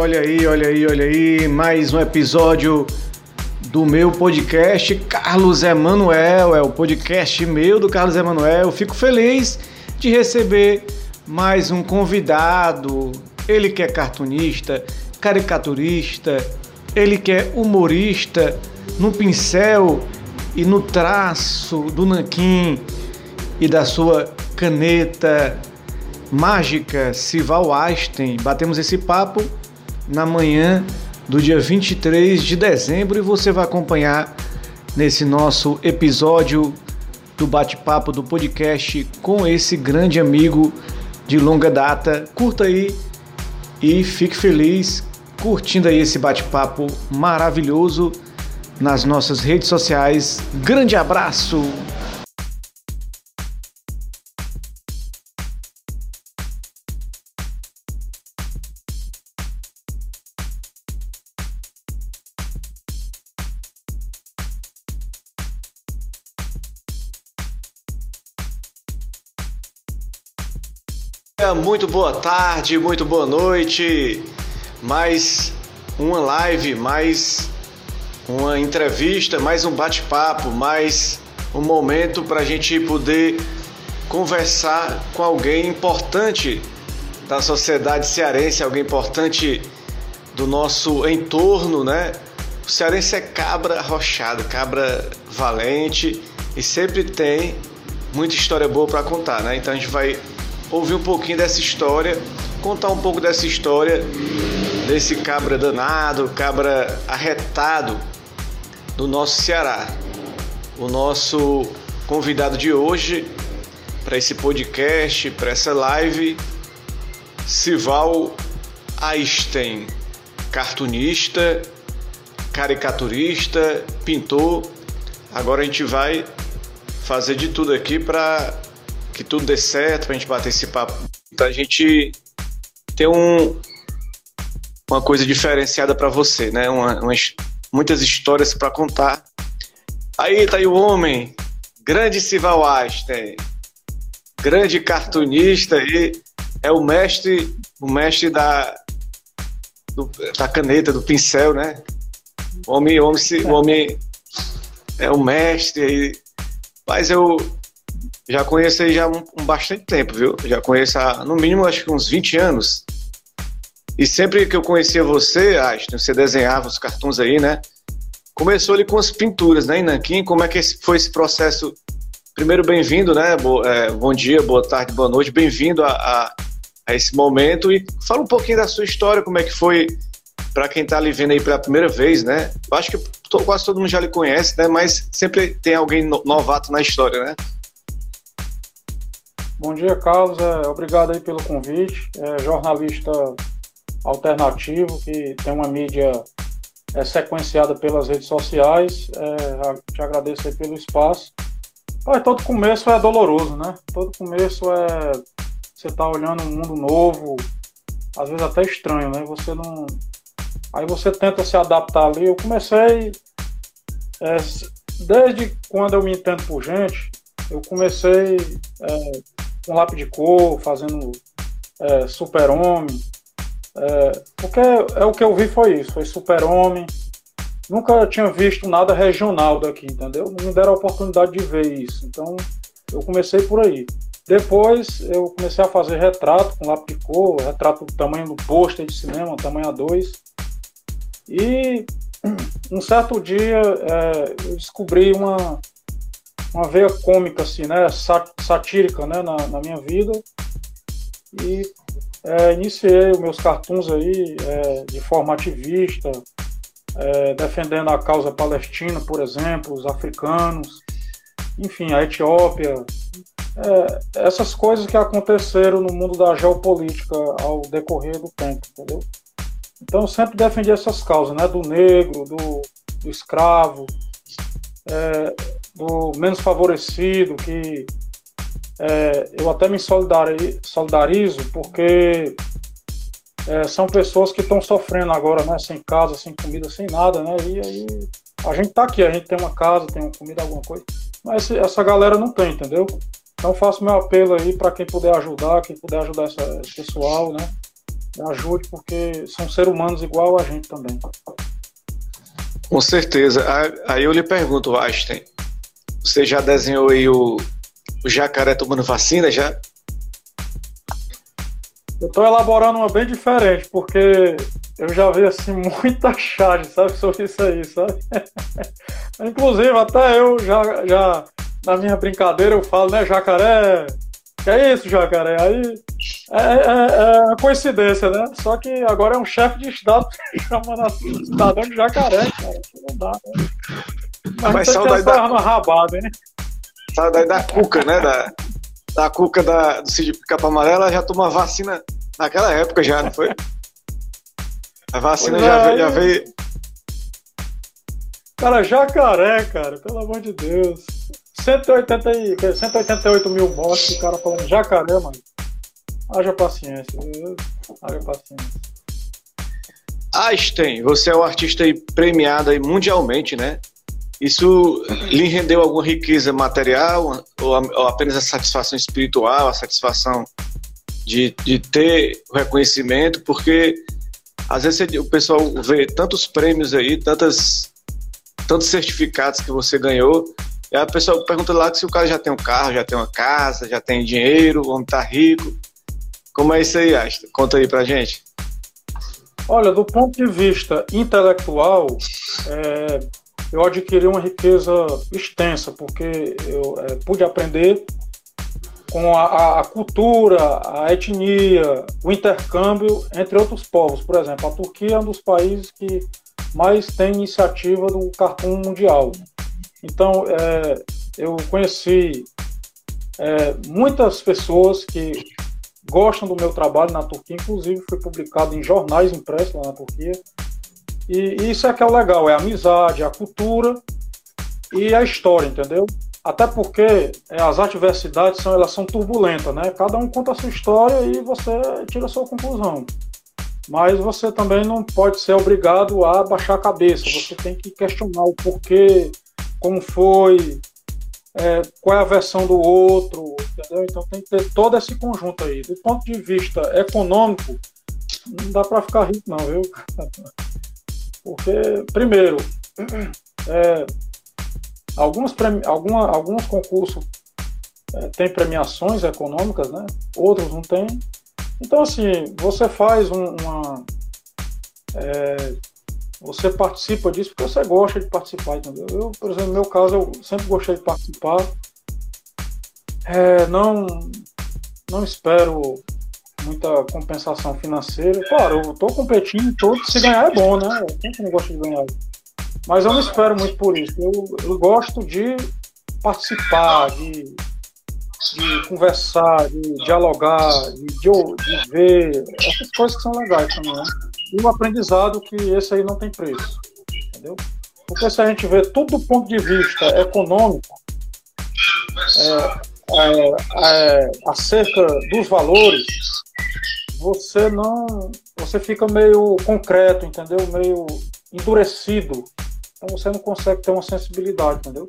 Olha aí, olha aí, olha aí, mais um episódio do meu podcast Carlos Emanuel, é o podcast meu do Carlos Emanuel. Fico feliz de receber mais um convidado. Ele que é cartunista, caricaturista, ele que é humorista no pincel e no traço do nanquim e da sua caneta mágica Sival Einstein. Batemos esse papo na manhã do dia 23 de dezembro e você vai acompanhar nesse nosso episódio do bate-papo do podcast com esse grande amigo de longa data. Curta aí e fique feliz curtindo aí esse bate-papo maravilhoso nas nossas redes sociais. Grande abraço! Muito boa tarde, muito boa noite. Mais uma live, mais uma entrevista, mais um bate-papo, mais um momento para a gente poder conversar com alguém importante da sociedade cearense, alguém importante do nosso entorno, né? O cearense é cabra arrochado, cabra valente e sempre tem muita história boa para contar, né? Então a gente vai ouvir um pouquinho dessa história, contar um pouco dessa história desse cabra danado, cabra arretado do nosso Ceará. O nosso convidado de hoje para esse podcast, para essa live, Sival Einstein, cartunista, caricaturista, pintor. Agora a gente vai fazer de tudo aqui para que tudo dê certo, para a gente bater esse papo. Então a gente tem um, uma coisa diferenciada para você, né? Uma, umas, muitas histórias para contar. Aí tá aí o homem, grande Sival Einstein, grande cartunista e é o mestre, o mestre da, do, da caneta, do pincel, né? O homem, o homem, o homem é o mestre aí. Mas eu já conheço aí já um, um, bastante tempo, viu? Já conheço há, no mínimo, acho que uns 20 anos. E sempre que eu conhecia você, Ashton, você desenhava os cartões aí, né? Começou ali com as pinturas, né, Nanquim? Como é que foi esse processo? Primeiro, bem-vindo, né? Bo, é, bom dia, boa tarde, boa noite. Bem-vindo a, a, a, esse momento. E fala um pouquinho da sua história, como é que foi para quem está ali vendo aí pela primeira vez, né? Eu acho que quase todo mundo já lhe conhece, né? Mas sempre tem alguém novato na história, né? Bom dia, Carlos. É, obrigado aí pelo convite. É, jornalista alternativo que tem uma mídia é, sequenciada pelas redes sociais. É, te agradeço aí pelo espaço. Todo começo é doloroso, né? Todo começo é você tá olhando um mundo novo, às vezes até estranho, né? Você não. Aí você tenta se adaptar ali. Eu comecei é, desde quando eu me entendo por gente, eu comecei é, com lápis de cor, fazendo é, super-homem. É, porque é o que eu vi foi isso, foi super-homem. Nunca tinha visto nada regional daqui, entendeu? Não me deram a oportunidade de ver isso. Então, eu comecei por aí. Depois, eu comecei a fazer retrato com lápis de cor, retrato do tamanho do pôster de cinema, tamanho A2. E um certo dia, é, eu descobri uma, uma veia cômica, assim, né? Satírica, né? Na, na minha vida. E é, iniciei os meus cartoons aí é, de forma ativista, é, defendendo a causa palestina, por exemplo, os africanos, enfim, a Etiópia. É, essas coisas que aconteceram no mundo da geopolítica ao decorrer do tempo, entendeu? Então, eu sempre defendi essas causas, né? Do negro, do, do escravo, é, do menos favorecido, que é, eu até me solidarizo, porque é, são pessoas que estão sofrendo agora, né, sem casa, sem comida, sem nada, né, e aí a gente tá aqui, a gente tem uma casa, tem uma comida, alguma coisa, mas essa galera não tem, entendeu? Então faço meu apelo aí para quem puder ajudar, quem puder ajudar essa, esse pessoal, né, ajude, porque são seres humanos igual a gente também. Com certeza. Aí eu lhe pergunto, Einstein, você já desenhou aí o, o jacaré tomando vacina já? Eu estou elaborando uma bem diferente, porque eu já vi assim muita charge, sabe, sobre isso aí, sabe? Inclusive, até eu já, já na minha brincadeira eu falo, né, jacaré, que é isso, jacaré? Aí é, é, é coincidência, né? Só que agora é um chefe de estado chamando assim, cidadão de jacaré, cara. Não dá, né? Mas, Mas saudade da arma rabada, hein? Saudade da cuca, né? Da, da cuca da, do Cid Capa Amarela já tomou vacina naquela época já, não foi? A vacina já, é, veio, já veio. Cara, jacaré, cara, pelo amor de Deus. 180 e, 188 mil mortes, o cara falando jacaré, mano. Haja paciência. Haja paciência. Einstein, você é um artista aí premiado aí mundialmente, né? Isso lhe rendeu alguma riqueza material ou apenas a satisfação espiritual, a satisfação de, de ter reconhecimento? Porque às vezes o pessoal vê tantos prêmios aí, tantas, tantos certificados que você ganhou, e a pessoa pergunta lá se o cara já tem um carro, já tem uma casa, já tem dinheiro, o homem tá rico. Como é isso aí, Asta? Conta aí pra gente. Olha, do ponto de vista intelectual, é, eu adquiri uma riqueza extensa, porque eu é, pude aprender com a, a, cultura, a etnia, o intercâmbio entre outros povos. Por exemplo, a Turquia é um dos países que mais tem iniciativa do cartoon mundial. Então, é, eu conheci é, muitas pessoas que gostam do meu trabalho na Turquia, inclusive foi publicado em jornais impressos lá na Turquia. E, isso é que é o legal, é a amizade, a cultura e a história, entendeu? Até porque é, as adversidades são, elas são turbulentas, né? Cada um conta a sua história e você tira a sua conclusão. Mas você também não pode ser obrigado a baixar a cabeça. Você tem que questionar o porquê, como foi, é, qual é a versão do outro, entendeu? Então tem que ter todo esse conjunto aí. Do ponto de vista econômico, não dá para ficar rico não, viu? Porque, primeiro, é, Alguns, alguma, alguns concursos é, têm premiações econômicas, né? outros não têm. Então, assim, você faz um, uma. É, você participa disso porque você gosta de participar, entendeu? Eu, por exemplo, no meu caso, eu sempre gostei de participar. É, não, não espero muita compensação financeira. Claro, eu estou competindo todo, se ganhar é bom, né? Quem que não gosta de ganhar? Mas eu não espero muito por isso. Eu, eu gosto de participar, de, de conversar, de dialogar, de, de, ver essas coisas que são legais também. Né? E o aprendizado que esse aí não tem preço. Entendeu? Porque se a gente vê tudo do ponto de vista econômico, é, é, é, acerca dos valores, você não. Você fica meio concreto, entendeu? Meio endurecido então você não consegue ter uma sensibilidade, entendeu?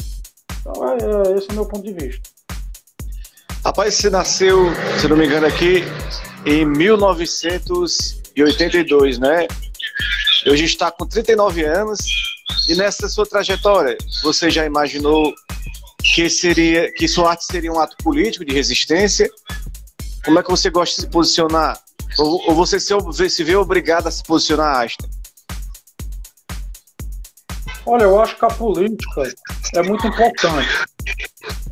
Então é, é, esse é o meu ponto de vista. Rapaz, você nasceu, se não me engano, aqui em 1982, né? Hoje está com 39 anos e nessa sua trajetória, você já imaginou que seria que sua arte seria um ato político de resistência? Como é que você gosta de se posicionar? Ou, ou você se, se vê obrigado a se posicionar, Asta? Olha, eu acho que a política é muito importante.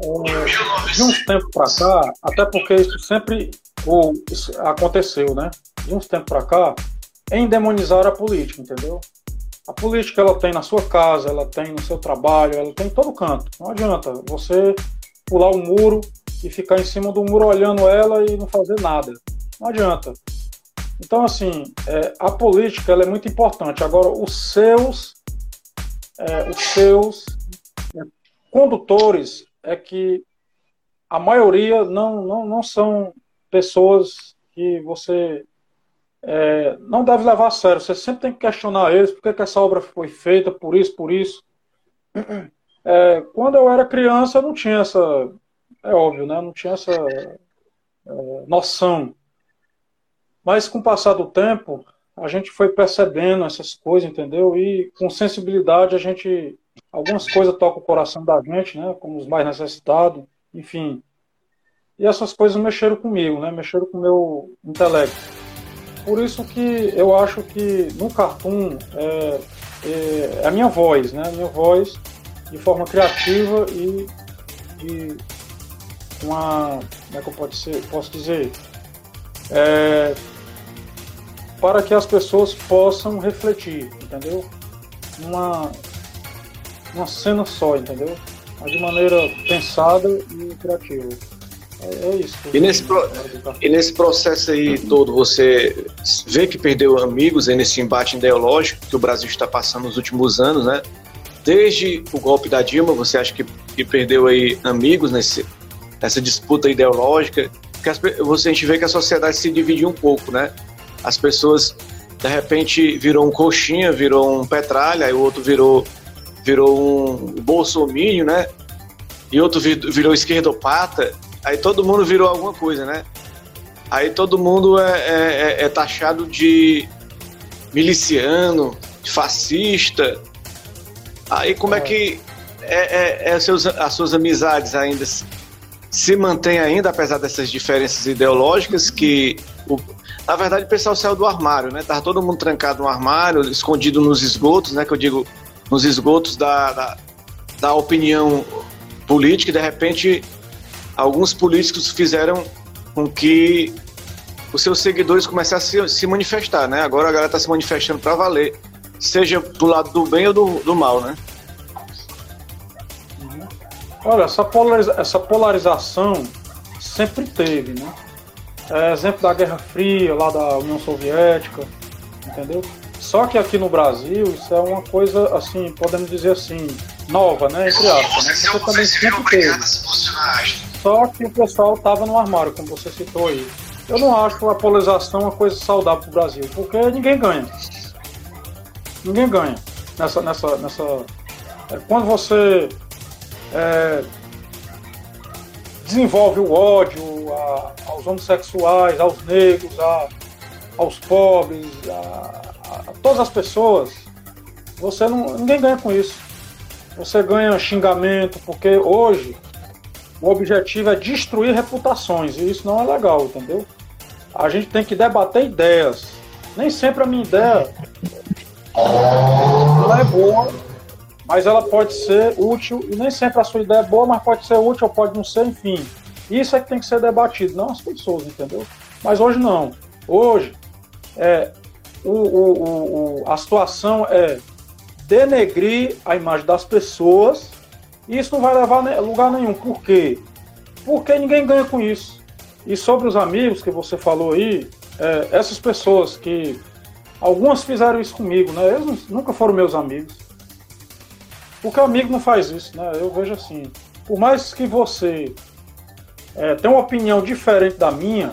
É, de uns tempos para cá, até porque isso sempre ou, isso aconteceu, né? De uns tempos para cá, endemonizar a política, entendeu? A política ela tem na sua casa, ela tem no seu trabalho, ela tem em todo canto. Não adianta você pular o muro e ficar em cima do muro olhando ela e não fazer nada. Não adianta. Então, assim, é, a política ela é muito importante. Agora, os seus é, os seus é, condutores é que a maioria não, não, não são pessoas que você é, não deve levar a sério. Você sempre tem que questionar eles, por que, que essa obra foi feita, por isso, por isso. É, quando eu era criança, eu não tinha essa. É óbvio, né? Não tinha essa é, noção. Mas com o passar do tempo, a gente foi percebendo essas coisas, entendeu? E com sensibilidade a gente. Algumas coisas tocam o coração da gente, né? Como os mais necessitados, enfim. E essas coisas mexeram comigo, né? Mexeram com o meu intelecto. Por isso que eu acho que no cartoon é, é, é a minha voz, né? A minha voz de forma criativa e de uma. Como é que eu posso, ser, posso dizer? É, para que as pessoas possam refletir, entendeu? Uma, uma cena só, entendeu? Mas de maneira pensada e criativa. É, é isso. E nesse, pro, e nesse processo aí todo, você vê que perdeu amigos nesse embate ideológico que o Brasil está passando nos últimos anos, né? Desde o golpe da Dilma, você acha que, que perdeu aí amigos nesse, nessa disputa ideológica? Porque as, você, a gente vê que a sociedade se dividiu um pouco, né? As pessoas, de repente, virou um coxinha, virou um petralha, aí o outro virou, virou um bolsomínio, né? E outro virou esquerdopata, aí todo mundo virou alguma coisa, né? Aí todo mundo é, é, é, é taxado de miliciano, de fascista. Aí como é, é que é, é, é seus, as suas amizades ainda se mantém ainda, apesar dessas diferenças ideológicas, que o, na verdade o pessoal saiu do armário, né? Tava todo mundo trancado no armário, escondido nos esgotos, né? Que eu digo, nos esgotos da, da, da opinião política, e de repente alguns políticos fizeram com que os seus seguidores começassem a se, se manifestar, né? Agora a galera está se manifestando para valer, seja do lado do bem ou do, do mal, né? Olha, essa, polariza essa polarização sempre teve, né? É exemplo da Guerra Fria, lá da União Soviética, entendeu? Só que aqui no Brasil isso é uma coisa, assim, podemos dizer assim, nova, né? Entre aspas, né? Porque também sempre teve. Só que o pessoal estava no armário, como você citou aí. Eu não acho a polarização uma coisa saudável para o Brasil, porque ninguém ganha. Ninguém ganha nessa. nessa, nessa... É, quando você é, desenvolve o ódio a, aos homossexuais, aos negros, a, aos pobres, a, a, todas as pessoas, você não, ninguém ganha com isso. Você ganha xingamento, porque hoje o objetivo é destruir reputações, e isso não é legal, entendeu? A gente tem que debater ideias. Nem sempre a minha ideia ela é boa, mas ela pode ser útil, e nem sempre a sua ideia é boa, mas pode ser útil ou pode não ser, enfim. Isso é que tem que ser debatido, não as pessoas, entendeu? Mas hoje não. Hoje, é, o, o, o, a situação é denegrir a imagem das pessoas, e isso não vai levar a lugar nenhum. Por quê? Porque ninguém ganha com isso. E sobre os amigos que você falou aí, é, essas pessoas que. Algumas fizeram isso comigo, né? Eles nunca foram meus amigos. Porque amigo não faz isso, né? Eu vejo assim. Por mais que você é, tenha uma opinião diferente da minha,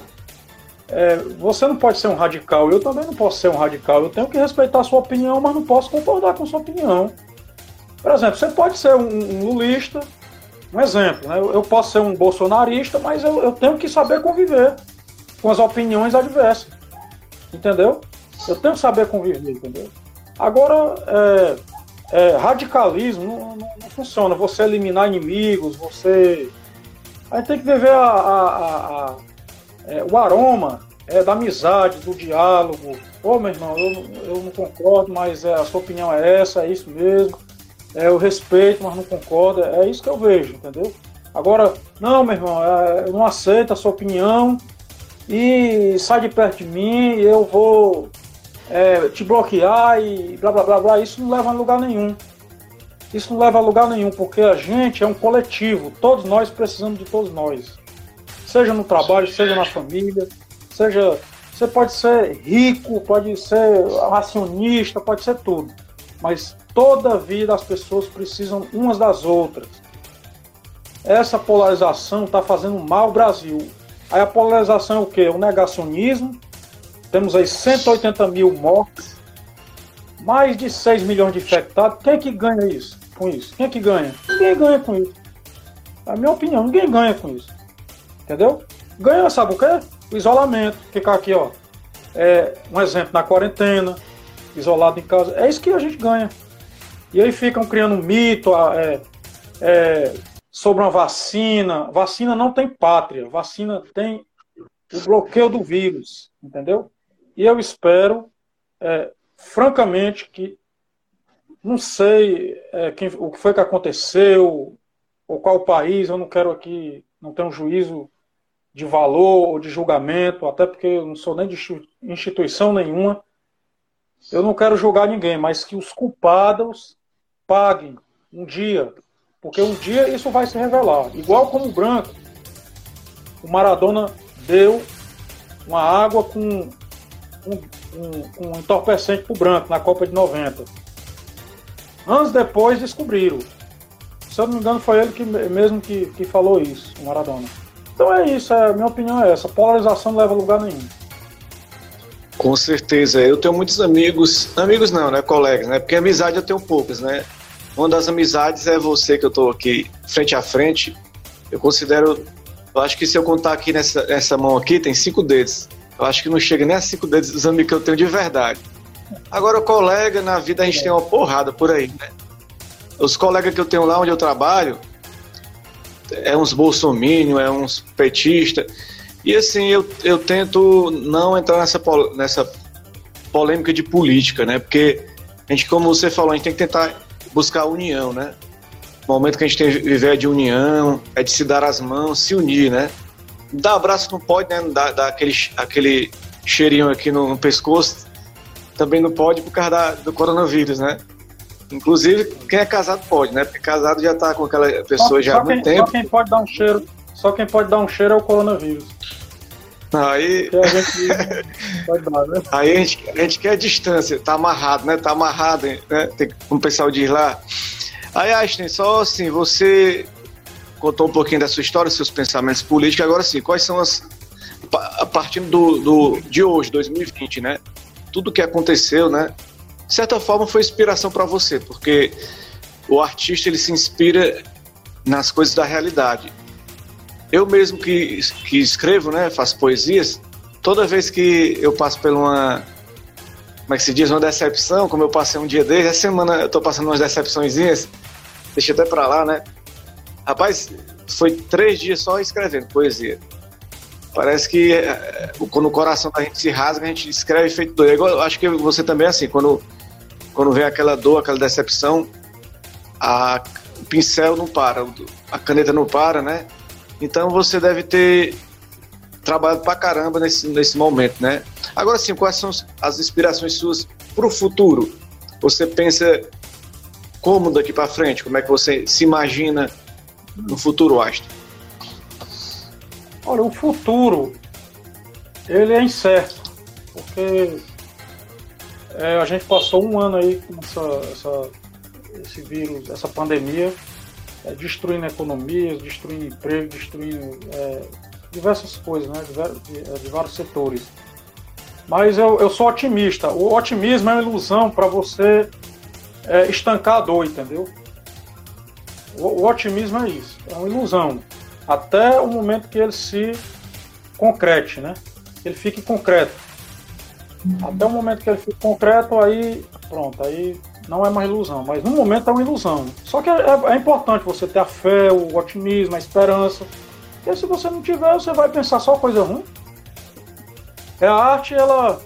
é, você não pode ser um radical. Eu também não posso ser um radical. Eu tenho que respeitar a sua opinião, mas não posso concordar com a sua opinião. Por exemplo, você pode ser um, um lulista, um exemplo, né? Eu, eu, posso ser um bolsonarista, mas eu, eu tenho que saber conviver com as opiniões adversas. Entendeu? Eu tenho que saber conviver, entendeu? Agora, é, é, radicalismo não, não, não, funciona. Você eliminar inimigos, você. A gente tem que viver a, a, a, é, o aroma é, da amizade, do diálogo. Ô, meu irmão, eu, eu não concordo, mas é, a sua opinião é essa, é isso mesmo. É, eu respeito, mas não concordo. É isso que eu vejo, entendeu? Agora, não, meu irmão, é, eu não aceito a sua opinião e sai de perto de mim eu vou é, te bloquear e blá blá blá blá, isso não leva a lugar nenhum. Isso não leva a lugar nenhum, porque a gente é um coletivo, todos nós precisamos de todos nós. Seja no trabalho, seja na família, seja. Você pode ser rico, pode ser racionista, pode ser tudo. Mas toda a vida as pessoas precisam umas das outras. Essa polarização está fazendo mal ao Brasil. Aí a polarização é o quê? O negacionismo, temos aí 180 mil mortos, mais de 6 milhões de infectados. Quem é que ganha isso? Com isso? Quem é que ganha? Ninguém ganha com isso. É a minha opinião, ninguém ganha com isso. Entendeu? Ganha, sabe o quê? O isolamento. Ficar aqui, ó. é, um exemplo, na quarentena, isolado em casa. É isso que a gente ganha. E aí ficam criando um mito é, é, sobre uma vacina. Vacina não tem pátria, vacina tem o bloqueio do vírus, entendeu? E eu espero, é, francamente, que não sei é, quem, o que foi que aconteceu, ou qual país, eu não quero aqui, não tenho um juízo de valor ou de julgamento, até porque eu não sou nem de instituição nenhuma. Eu não quero julgar ninguém, mas que os culpados paguem um dia, porque um dia isso vai se revelar. Igual como o branco, o Maradona deu uma água com um, um, entorpecente para o branco na Copa de 90. Anos depois descobriram. Se eu não me engano, foi ele que, mesmo que, que falou isso, o Maradona. Então é isso, a minha opinião é essa. Polarização não leva a lugar nenhum. Com certeza. Eu tenho muitos amigos, amigos não, né? Colegas, né? Porque amizade eu tenho poucas, né? Uma das amizades é você que eu estou aqui frente a frente. Eu considero, eu acho que se eu contar aqui nessa, nessa mão aqui, tem cinco dedos. Eu acho que não chega nem a cinco dedos dos amigos que eu tenho de verdade. Agora, colega, na vida a gente tem uma porrada por aí, né? Os colegas que eu tenho lá onde eu trabalho, é uns bolsominion, é uns petista. E assim, eu, eu tento não entrar nessa, nessa polêmica de política, né? Porque a gente, como você falou, a gente tem que tentar buscar a união, né? O momento que a gente tem que viver de união, é de se dar as mãos, se unir, né? Dar abraço não pode, né? Dar, dar aquele, aquele cheirinho aqui no, no pescoço também não pode por causa da, do coronavírus, né? Inclusive, quem é casado pode, né? Porque casado já tá com aquela pessoa só, já só há muito tempo. Só quem pode dar um cheiro, só quem pode dar um cheiro é o coronavírus. Aí. A gente dar, né? Aí a gente, a gente quer distância, tá amarrado, né? Tá amarrado, né? Tem, como o pessoal diz lá. Aí, Einstein, só assim, você contou um pouquinho da sua história, seus pensamentos políticos, agora sim, quais são as. A partir do, do, de hoje, 2020, né? Tudo que aconteceu, né? de certa forma foi inspiração para você, porque o artista ele se inspira nas coisas da realidade. Eu mesmo que, que escrevo, né, faço poesias, toda vez que eu passo por uma como é que se diz, uma decepção, como eu passei um dia desde, essa semana eu tô passando umas decepçõezinhas, deixa até para lá, né? Rapaz, foi três dias só escrevendo poesia. Parece que é, quando o coração da gente se rasga, a gente escreve feito doido. Eu acho que você também é assim, quando quando vem aquela dor, aquela decepção, a, o pincel não para, a caneta não para, né? Então você deve ter trabalhado pra caramba nesse, nesse momento, né? Agora sim, quais são as inspirações suas para o futuro? Você pensa como daqui para frente? Como é que você se imagina no futuro, Astro? Olha, o futuro ele é incerto, porque é, a gente passou um ano aí com essa, essa esse vírus, essa pandemia, é, destruindo economias, destruindo emprego, destruindo é, diversas coisas, né, de, de, de, vários setores. Mas eu, eu sou otimista. O otimismo é uma ilusão para você é, estancar a dor, entendeu? O, o otimismo é isso, é uma ilusão. Até o momento que ele se concrete, né? Ele fique concreto. Até o momento que ele fica concreto, aí pronto, aí não é mais ilusão. Mas no momento é uma ilusão. Só que é, é, é importante você ter a fé, o otimismo, a esperança. Porque se você não tiver, você vai pensar só coisa ruim. É a arte, ela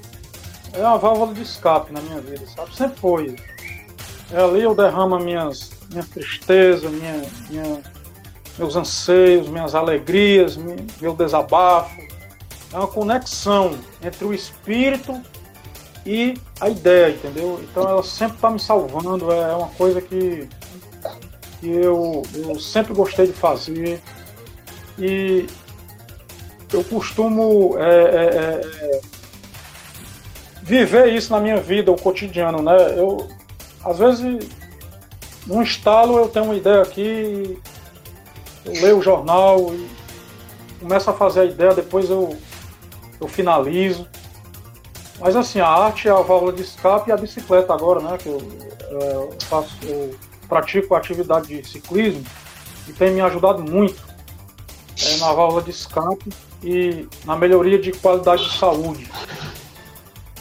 é uma válvula de escape na minha vida, sabe? Sempre foi. É ali eu derramo minhas, minha tristeza, minha, minha, meus anseios, minhas alegrias, meu desabafo é uma conexão entre o espírito e a ideia, entendeu? Então ela sempre está me salvando, é uma coisa que, que eu, eu sempre gostei de fazer e eu costumo é, é, é, viver isso na minha vida, o cotidiano, né? Eu, às vezes, num estalo eu tenho uma ideia aqui, eu leio o jornal e começo a fazer a ideia, depois eu eu finalizo. Mas assim, a arte é a válvula de escape e a bicicleta agora, né? Que eu, é, faço, eu pratico a atividade de ciclismo e tem me ajudado muito é, na válvula de escape e na melhoria de qualidade de saúde.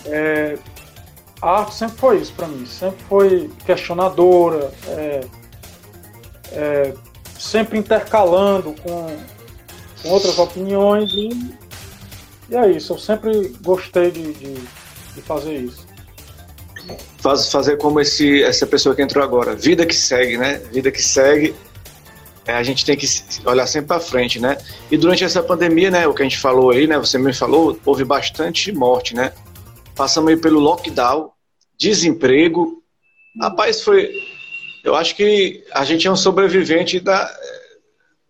É, a arte sempre foi isso para mim, sempre foi questionadora, é, é, sempre intercalando com, com, outras opiniões e, e é isso, eu sempre gostei de, de, de fazer isso. Faz, fazer como esse, essa pessoa que entrou agora, vida que segue, né? Vida que segue, é, a gente tem que olhar sempre para frente, né? E durante essa pandemia, né, o que a gente falou aí, né, você me falou, houve bastante morte, né? Passamos aí pelo lockdown, desemprego. Rapaz, foi. Eu acho que a gente é um sobrevivente da.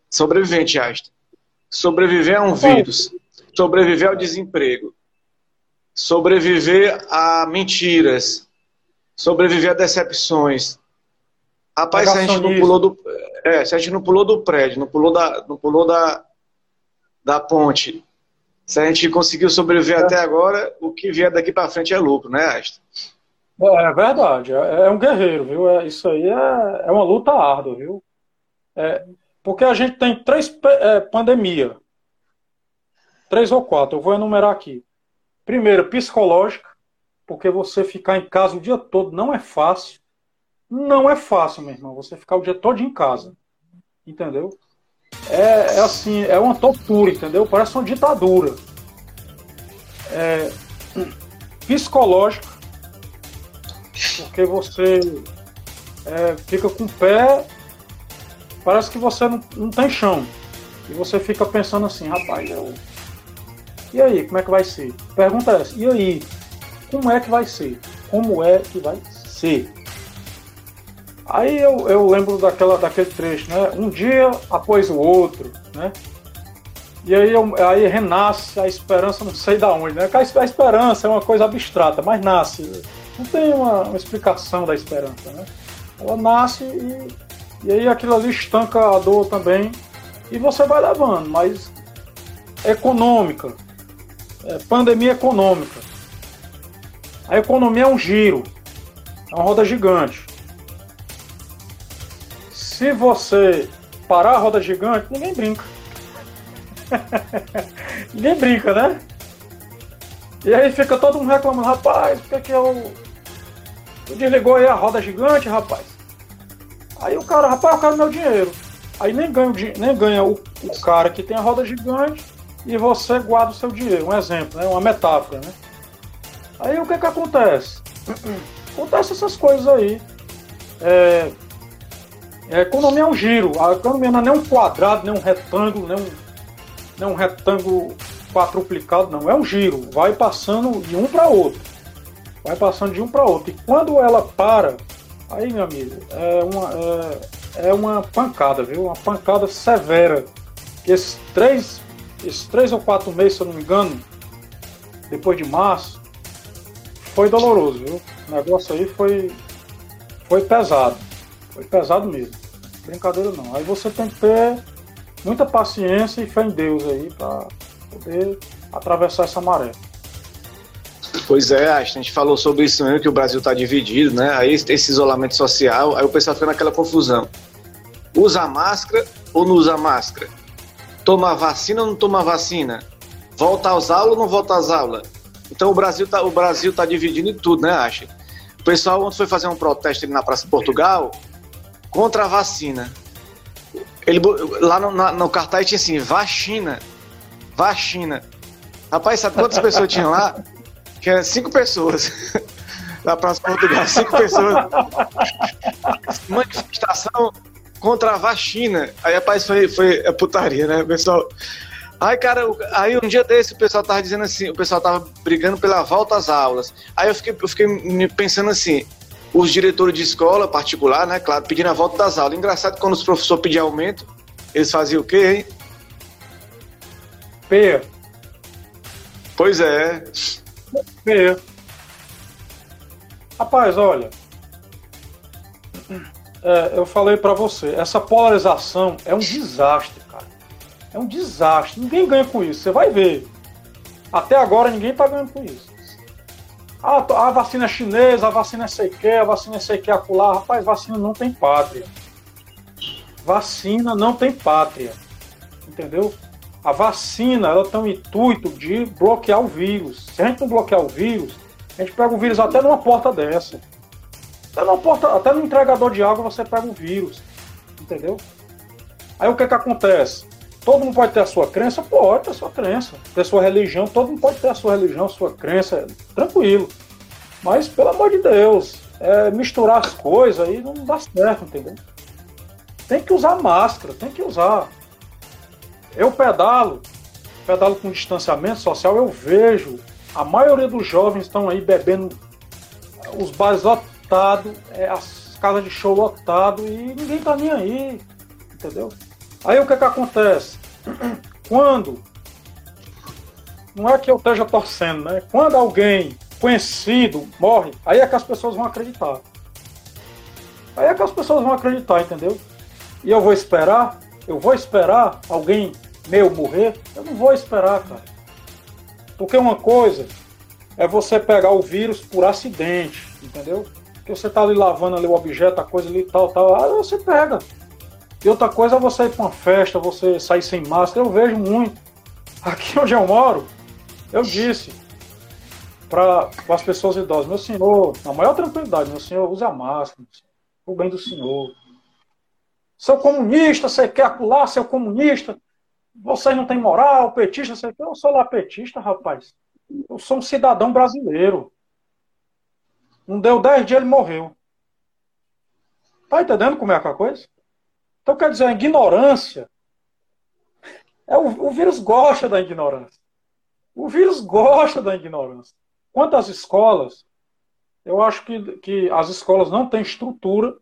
Sobrevivente, Asta. Sobreviver a um vírus, sobreviver ao desemprego, sobreviver a mentiras, sobreviver a decepções. Rapaz, se a gente não pulou do. É, se a gente não pulou do prédio, não pulou da, não pulou da, da ponte, se a gente conseguiu sobreviver é. até agora, o que vier daqui para frente é lucro, né, Asta? É, verdade, é, é, um guerreiro, viu? É, isso aí é, é uma luta árdua, viu? É, porque a gente tem três é, pandemias, três ou quatro, eu vou enumerar aqui. Primeiro, psicológica, porque você ficar em casa o dia todo não é fácil. Não é fácil, meu irmão, você ficar o dia todo em casa. Entendeu? É, é assim, é uma tortura, entendeu? Parece uma ditadura. É, psicológica, porque você é, fica com o pé, parece que você não, não tem chão. E você fica pensando assim, rapaz, eu... e aí, como é que vai ser? Pergunta essa, e aí, como é que vai ser? Como é que vai ser? Aí eu, eu lembro daquela, daquele trecho, né? Um dia após o outro, né? E aí, eu, aí renasce a esperança, não sei da onde, né? A esperança é uma coisa abstrata, mas nasce. Não tem uma, uma explicação da esperança, né? Ela nasce e, e aí aquilo ali estanca a dor também e você vai levando, mas econômica, é, pandemia econômica. A economia é um giro, é uma roda gigante se você parar a roda gigante, ninguém brinca. ninguém brinca, né? E aí fica todo mundo reclamando, rapaz, por que, que eu. eu desligou aí a roda gigante, rapaz? Aí o cara, rapaz, eu quero meu dinheiro. Aí nem ganha, nem ganha o, o cara que tem a roda gigante e você guarda o seu dinheiro. Um exemplo, né? uma metáfora. Né? Aí o que, que acontece? Acontece essas coisas aí. É, a economia é um giro. A economia não é nem um quadrado, nem um retângulo, nem um, nem um retângulo quadruplicado, não. É um giro. Vai passando de um para outro. Vai passando de um para outro. E quando ela para, aí, meu amigo, é uma, é, é uma pancada, viu? Uma pancada severa. Esses três, esses três ou quatro meses, se eu não me engano, depois de março, foi doloroso, viu? O negócio aí foi, foi pesado. Foi pesado mesmo. Brincadeira não. Aí você tem que ter muita paciência e fé em Deus aí para poder atravessar essa maré. Pois é, a gente falou sobre isso mesmo, que o Brasil está dividido, né? Aí esse isolamento social, aí o pessoal fica naquela confusão. Usa máscara ou não usa máscara? Toma vacina ou não toma vacina? Volta às aulas ou não volta às aulas? Então o Brasil tá, o Brasil tá dividindo em tudo, né, Acha? O pessoal, ontem foi fazer um protesto ali na Praça de Portugal, contra a vacina. Ele, lá no, na, no cartaz tinha assim, vacina, vacina. Rapaz, sabe quantas pessoas tinham lá? Tinha cinco pessoas. Na Praça Portugal, cinco pessoas. Manifestação contra a vacina. Aí, rapaz, foi, foi a putaria, né, pessoal? Aí, cara, aí um dia desse o pessoal tava dizendo assim, o pessoal tava brigando pela volta às aulas. Aí eu fiquei, eu fiquei pensando assim, os diretores de escola particular, né, claro, pedindo a volta das aulas. Engraçado quando os professores pediam aumento, eles faziam o quê, hein? P. Pois é. P. Rapaz, olha. É, eu falei para você, essa polarização é um desastre, cara. É um desastre. Ninguém ganha com isso. Você vai ver. Até agora ninguém tá ganhando com isso. A vacina é chinesa, a vacina é sei que, a vacina é sei que acular. Rapaz, vacina não tem pátria. Vacina não tem pátria. Entendeu? A vacina ela tem o intuito de bloquear o vírus. Se a gente não bloquear o vírus, A gente pega o vírus até numa porta dessa. Até, numa porta, até no entregador de água você pega o vírus. Entendeu? Aí o que que acontece? Todo mundo pode ter a sua crença? Pode ter a sua crença. Ter a sua religião, todo mundo pode ter a sua religião, a sua crença, tranquilo. Mas, pelo amor de Deus, é, misturar as coisas aí não dá certo, entendeu? Tem que usar máscara, tem que usar. Eu pedalo, pedalo com distanciamento social, eu vejo a maioria dos jovens estão aí bebendo os bares lotados, é, as casas de show lotadas e ninguém tá nem aí, entendeu? Aí o que que acontece? Quando não é que eu esteja torcendo, né? Quando alguém conhecido morre, aí é que as pessoas vão acreditar. Aí é que as pessoas vão acreditar, entendeu? E eu vou esperar, eu vou esperar alguém meu morrer? Eu não vou esperar, cara. Porque uma coisa é você pegar o vírus por acidente, entendeu? Que você tá ali lavando ali o objeto, a coisa ali tal, tal, aí você pega. E outra coisa é você ir para uma festa, você sair sem máscara, eu vejo muito. Aqui onde eu moro, eu disse para as pessoas idosas, meu senhor, na maior tranquilidade, meu senhor, use a máscara, o bem do senhor. Seu comunista, você quer pular, seu comunista, vocês não têm moral, petista, você eu sou lá petista, rapaz. Eu sou um cidadão brasileiro. Não deu 10 dias, ele morreu. Tá entendendo como é a coisa? Então, quer dizer, a ignorância. É, o, o vírus gosta da ignorância. O vírus gosta da ignorância. Quanto às escolas, eu acho que, que as escolas não têm estrutura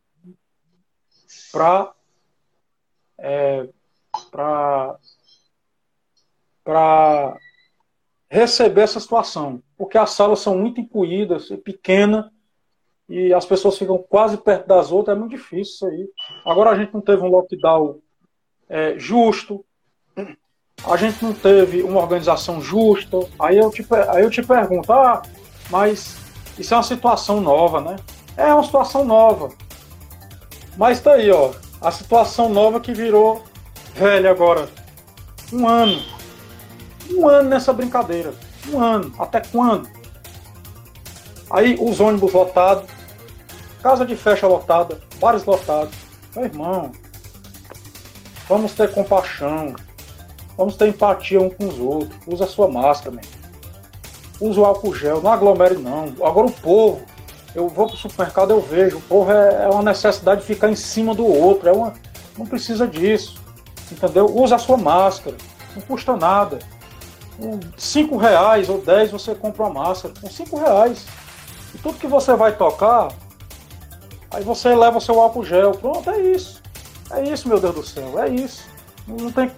para é, para receber essa situação, porque as salas são muito incluídas, é pequena, e as pessoas ficam quase perto das outras, é muito difícil isso aí. Agora a gente não teve um lockdown é, justo, a gente não teve uma organização justa, aí eu te, aí eu te pergunto, ah, mas isso é uma situação nova, né? É uma situação nova. Mas tá aí, ó, a situação nova que virou velha agora. Um ano. Um ano nessa brincadeira. Um ano. Até quando? Aí os ônibus lotados, casa de festa lotada, bares lotados. Meu irmão, vamos ter compaixão. Vamos ter empatia um com os outros. Usa a sua máscara, meu. Usa o álcool gel, não aglomere não. Agora o povo, eu vou pro supermercado, eu vejo, o povo é, é uma necessidade de ficar em cima do outro. É uma, não precisa disso. Entendeu? Usa a sua máscara. Não custa nada. Com cinco reais ou dez você compra uma máscara. Com cinco reais. E tudo que você vai tocar, aí você leva o seu álcool gel. Pronto, é isso. É isso, meu Deus do céu. É isso. Não tem.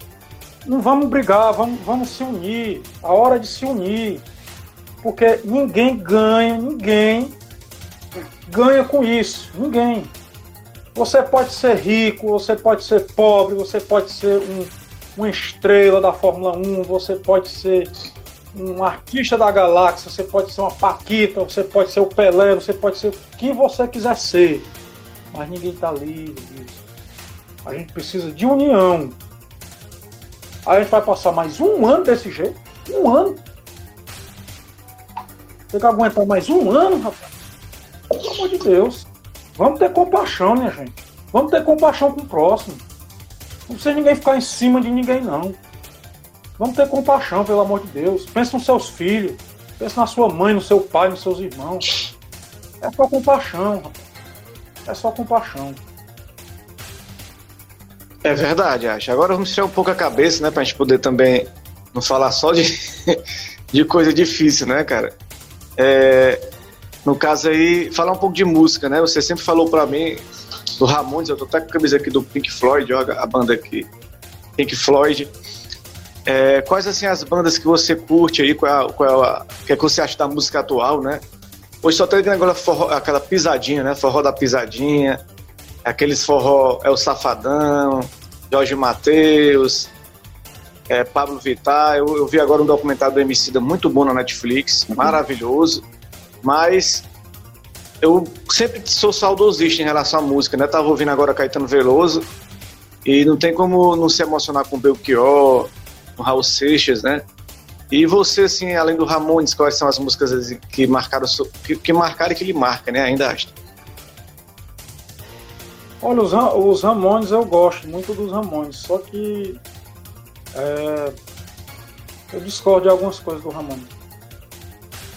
Não vamos brigar, vamos, vamos se unir. A hora de se unir. Porque ninguém ganha, ninguém ganha com isso. Ninguém. Você pode ser rico, você pode ser pobre, você pode ser um, uma estrela da Fórmula 1, você pode ser um artista da galáxia, você pode ser uma Paquita, você pode ser o Pelé, você pode ser o que você quiser ser. Mas ninguém está livre disso. A gente precisa de união. Aí a gente vai passar mais um ano desse jeito. Um ano. Tem que aguentar mais um ano, rapaz. Pelo amor de Deus. Vamos ter compaixão, minha gente. Vamos ter compaixão com o próximo. Não precisa ninguém ficar em cima de ninguém, não. Vamos ter compaixão, pelo amor de Deus. Pense nos seus filhos. Pense na sua mãe, no seu pai, nos seus irmãos. É só compaixão. É só compaixão. É verdade, acho. Agora vamos tirar um pouco a cabeça, né? Pra gente poder também não falar só de, de coisa difícil, né, cara? É, no caso aí, falar um pouco de música, né? Você sempre falou para mim do Ramones, eu tô até com a camisa aqui do Pink Floyd, ó, a banda aqui, Pink Floyd. É, quais assim as bandas que você curte aí? Qual, é, qual é a, que, é que você acha da música atual, né? Hoje só tem aquela, forró, aquela pisadinha, né? Forró da pisadinha, aqueles forró é o Safadão, Jorge Mateus, é, Pablo Vittar. Eu, eu, vi agora um documentário do Emicida muito bom na Netflix, uhum. maravilhoso. Mas eu sempre sou saudosista em relação à música, né? Tava ouvindo agora Caetano Veloso e não tem como não se emocionar com o Belchior, com Raul Seixas, né? E você, assim, além do Ramones, quais são as músicas que marcaram, que, que marcaram e que lhe marca, né, ainda, Aston? Olha, os, os Ramones eu gosto muito dos Ramones, só que é, eu discordo de algumas coisas do Ramones.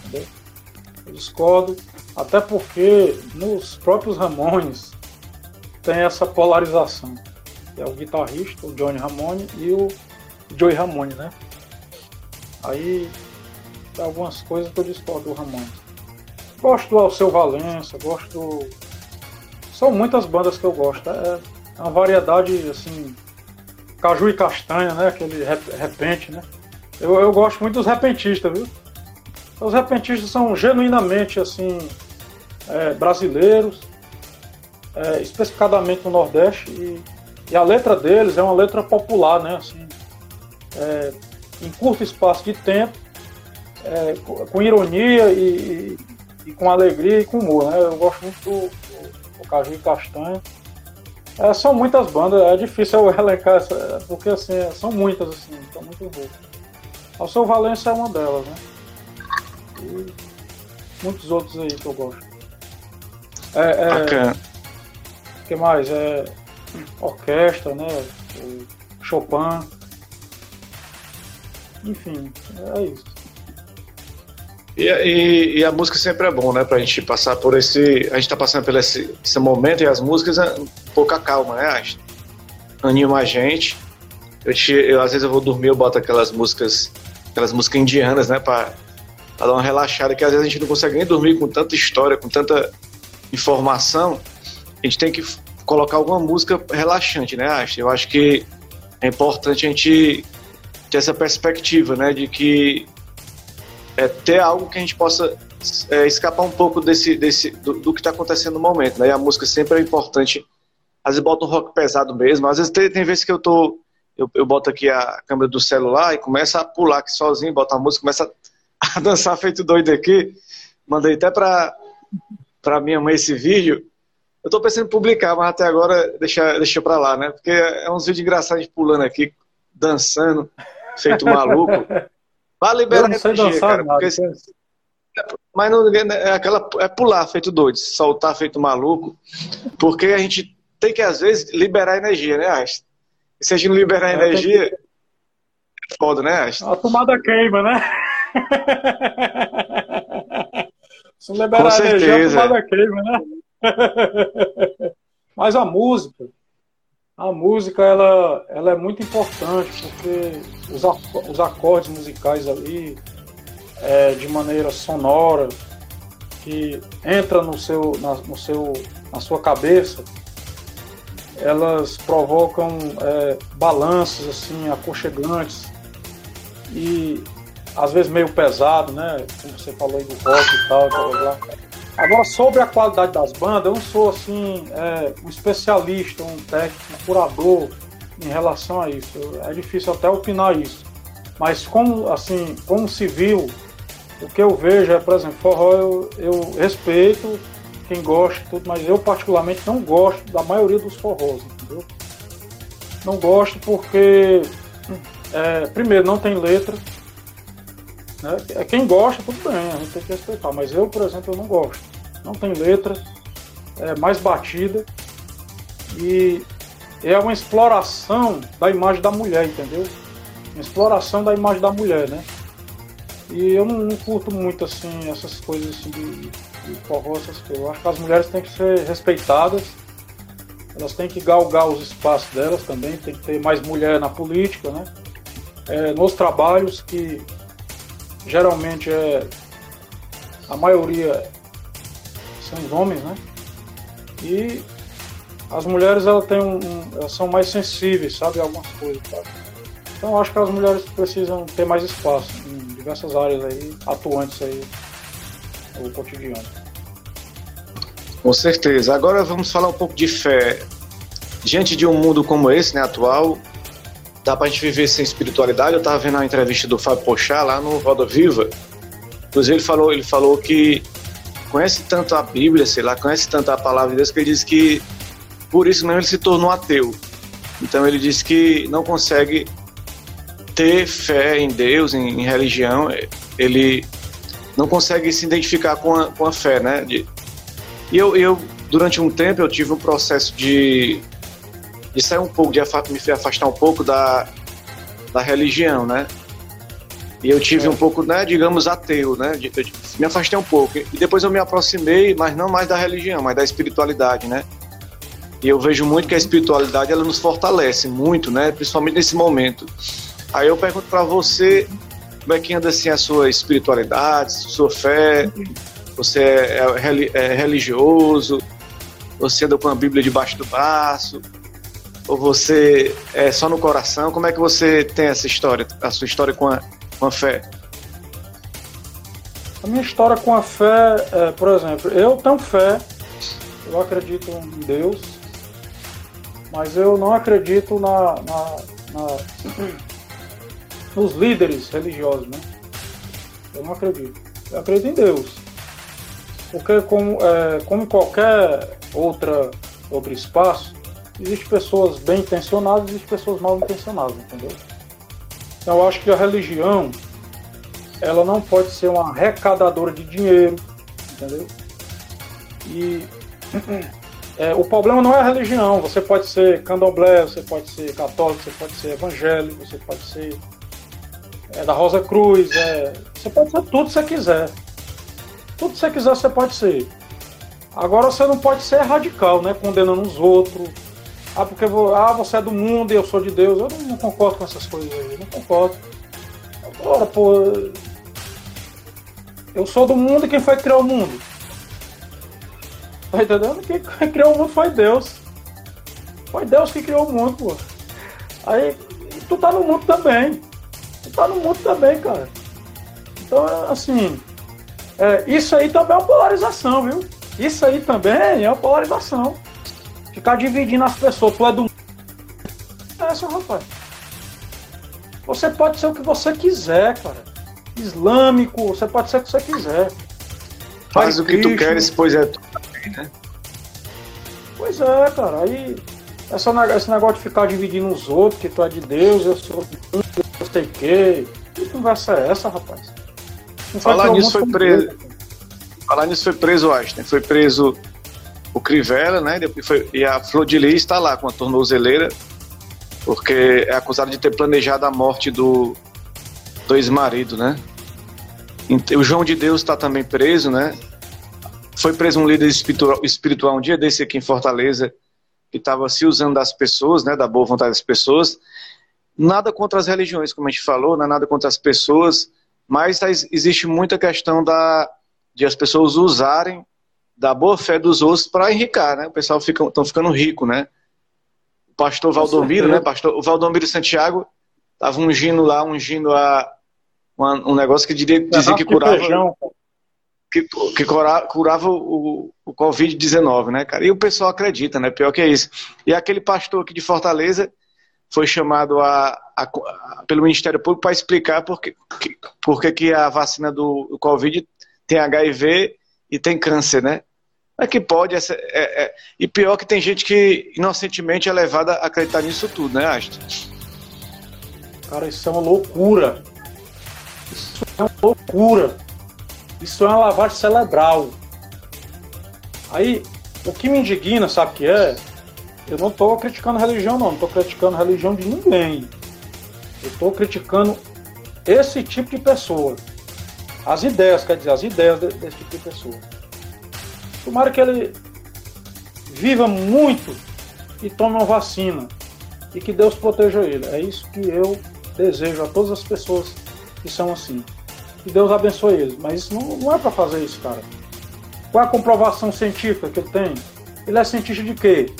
Entendeu? Eu discordo, até porque nos próprios Ramones tem essa polarização. É o guitarrista, o Johnny Ramone e o Joey Ramone, né? Aí algumas coisas que eu discordo do Ramones. Gosto do Alceu Valença, gosto do... São muitas bandas que eu gosto. É uma variedade, assim, caju e castanha, né? Aquele repente, né? Eu, eu gosto muito dos repentistas, viu? Os repentistas são genuinamente, assim, é, brasileiros, é, especificadamente no Nordeste, e, e, a letra deles é uma letra popular, né? Assim, é, em curto espaço de tempo, é, com, ironia e, e, com alegria e com humor, né? Eu gosto muito do, do, do Caju e Castanha. É, são muitas bandas, é difícil eu elencar, essa, porque assim, são muitas, assim, são muito boas. O seu Valença é uma delas, né? E muitos outros aí que eu gosto. É, é, Bacana. O que mais? É orquestra, né? Chopin. Enfim, é isso. E, e, e, a música sempre é bom, né? Pra gente passar por esse. A gente tá passando por esse, esse momento e as músicas é um pouca calma, né? Anima a gente. Eu, te, eu, às vezes eu vou dormir, eu boto aquelas músicas, aquelas músicas indianas, né? Pra, pra dar uma relaxada, que às vezes a gente não consegue nem dormir com tanta história, com tanta informação. A gente tem que colocar alguma música relaxante, né? Eu acho que é importante a gente ter essa perspectiva, né? De que é, ter algo que a gente possa é, escapar um pouco desse, desse do, do que está acontecendo no momento, né? E a música sempre é importante. Às vezes bota um rock pesado mesmo, às vezes tem, tem vezes que eu tô eu, eu boto aqui a câmera do celular e começa a pular aqui sozinho, bota a música, começa a, dançar feito doido aqui. Mandei até para para minha mãe esse vídeo. Eu tô pensando em publicar, mas até agora deixa, deixa pra lá, né? Porque é uns vídeos engraçados pulando aqui, dançando, feito maluco. Vai liberar eu não energia, cara. Nada, porque... Mas não, é, aquela, é pular feito doido, soltar feito maluco, porque a gente tem que, às vezes, liberar energia, né, Ash? E se a gente não liberar é, energia, que... é foda, né, Ash? A tomada queima, né? se não liberar Com energia, certeza. a tomada queima, né? Mas a música, a música ela, ela é muito importante porque os, os acordes musicais ali, é, de maneira sonora, que entra no seu, na, no seu, na sua cabeça, elas provocam é, balanços assim aconchegantes e às vezes meio pesado, né? Como você falou aí do rock e tal, blá, blá, blá. Agora, sobre a qualidade das bandas, eu não sou assim é, um especialista, um técnico, um curador em relação a isso. É difícil até opinar isso. Mas como assim, como civil, o que eu vejo é, por exemplo, forró eu, eu respeito quem gosta tudo, mas eu particularmente não gosto da maioria dos forrós, entendeu? Não gosto porque é, primeiro não tem letra, né? É quem gosta, tudo bem, a gente tem que respeitar. Mas eu, por exemplo, eu não gosto. Não tem letra, é mais batida e é uma exploração da imagem da mulher, entendeu? Uma exploração da imagem da mulher, né? E eu não, não curto muito assim essas coisas assim de, de forró, essas coisas. Eu acho que as mulheres têm que ser respeitadas, elas têm que galgar os espaços delas também, tem que ter mais mulher na política, né? É, nos trabalhos que geralmente é a maioria são homens, né? E as mulheres elas têm um, elas são mais sensíveis, sabe, a algumas coisas? Então acho que as mulheres precisam ter mais espaço em diversas áreas aí, atuantes aí no cotidiano. Com certeza. Agora vamos falar um pouco de fé. Diante de um mundo como esse, né, atual, dá pra gente viver sem espiritualidade. Eu tava vendo a entrevista do Fábio Pochá lá no Roda Viva. Inclusive ele falou, ele falou que conhece tanto a Bíblia, sei lá, conhece tanto a palavra de Deus que ele diz que por isso mesmo ele se tornou ateu. Então ele diz que não consegue ter fé em Deus, em, em religião, ele não consegue se identificar com a, com a fé, né? De, e eu, eu, durante um tempo, eu tive um processo de, de sair um pouco, de me afastar um pouco da, da religião, né? E eu tive é. um pouco, né, digamos, ateu, né? Me afastei um pouco. E depois eu me aproximei, mas não mais da religião, mas da espiritualidade, né? E eu vejo muito que a espiritualidade ela nos fortalece muito, né? Principalmente nesse momento. Aí eu pergunto para você, como é que anda assim a sua espiritualidade, sua fé? Você é, é, é religioso? Você anda com a Bíblia debaixo do braço? Ou você é só no coração? Como é que você tem essa história, a sua história com a, com a fé? A minha história com a fé, é, por exemplo, eu tenho fé, eu acredito em Deus, mas eu não acredito na, na, na nos líderes religiosos, né? Eu não acredito. Eu acredito em Deus. Porque como, é, como qualquer outra, outro espaço, existem pessoas bem intencionadas e existem pessoas mal intencionadas, entendeu? Então eu acho que a religião ela não pode ser uma arrecadadora de dinheiro, entendeu? E é, o problema não é a religião. Você pode ser candomblé, você pode ser católico, você pode ser evangélico, você pode ser é, da Rosa Cruz, é, você pode ser tudo que você quiser. Tudo que você quiser você pode ser. Agora você não pode ser radical, né? Condenando os outros. Ah, porque vou, ah, você é do mundo e eu sou de Deus. Eu não, não concordo com essas coisas aí, não concordo. Agora, pô. Eu sou do mundo e quem foi criar o mundo? Tá entendendo? Quem criou o mundo foi Deus. Foi Deus que criou o mundo, pô. Aí tu tá no mundo também. Tu tá no mundo também, cara. Então, assim, é, isso aí também é uma polarização, viu? Isso aí também é uma polarização. Ficar dividindo as pessoas, tu é do. É essa, rapaz. Você pode ser o que você quiser, cara. Islâmico, você pode ser o que você quiser. Faz o que tu queres, pois é tu né? Pois é, cara. Aí essa, esse negócio de ficar dividindo os outros, que tu é de Deus, eu sou de Deus, eu sei que. Que conversa é essa, rapaz? Falar nisso foi preso. Falar nisso foi preso Einstein. Foi preso o Crivella, né? Foi, e a Flor de Lis está lá com a tornozeleira, porque é acusado de ter planejado a morte do, do ex-marido, né? O João de Deus está também preso, né? Foi preso um líder espiritual, espiritual um dia desse aqui em Fortaleza, que estava se usando das pessoas, né, da boa vontade das pessoas. Nada contra as religiões, como a gente falou, não é nada contra as pessoas, mas tá, existe muita questão da, de as pessoas usarem da boa fé dos outros para enricar, né? O pessoal fica, estão ficando rico, né? O pastor Valdomiro, né? Pastor, o Valdomiro Santiago estava ungindo lá, ungindo a, uma, um negócio que dizia, dizia que curava. Que, que curava o, o Covid-19, né, cara? E o pessoal acredita, né? Pior que é isso. E aquele pastor aqui de Fortaleza foi chamado a, a, a pelo Ministério Público para explicar por que, por que, que a vacina do, do, Covid tem HIV e tem câncer, né? É que pode, essa, é, é, e pior que tem gente que inocentemente é levada a acreditar nisso tudo, né, Astro? Cara, isso é uma loucura. Isso é uma loucura. Isso é uma lavagem cerebral. Aí, o que me indigna, sabe o que é? Eu não estou criticando religião, não. Não estou criticando religião de ninguém. Eu estou criticando esse tipo de pessoa. As ideias, quer dizer, as ideias desse tipo de pessoa. Tomara que ele viva muito e tome uma vacina. E que Deus proteja ele. É isso que eu desejo a todas as pessoas que são assim que Deus abençoe eles. Mas isso não, não é para fazer isso, cara. Qual a comprovação científica que ele tem? Ele é cientista de quê?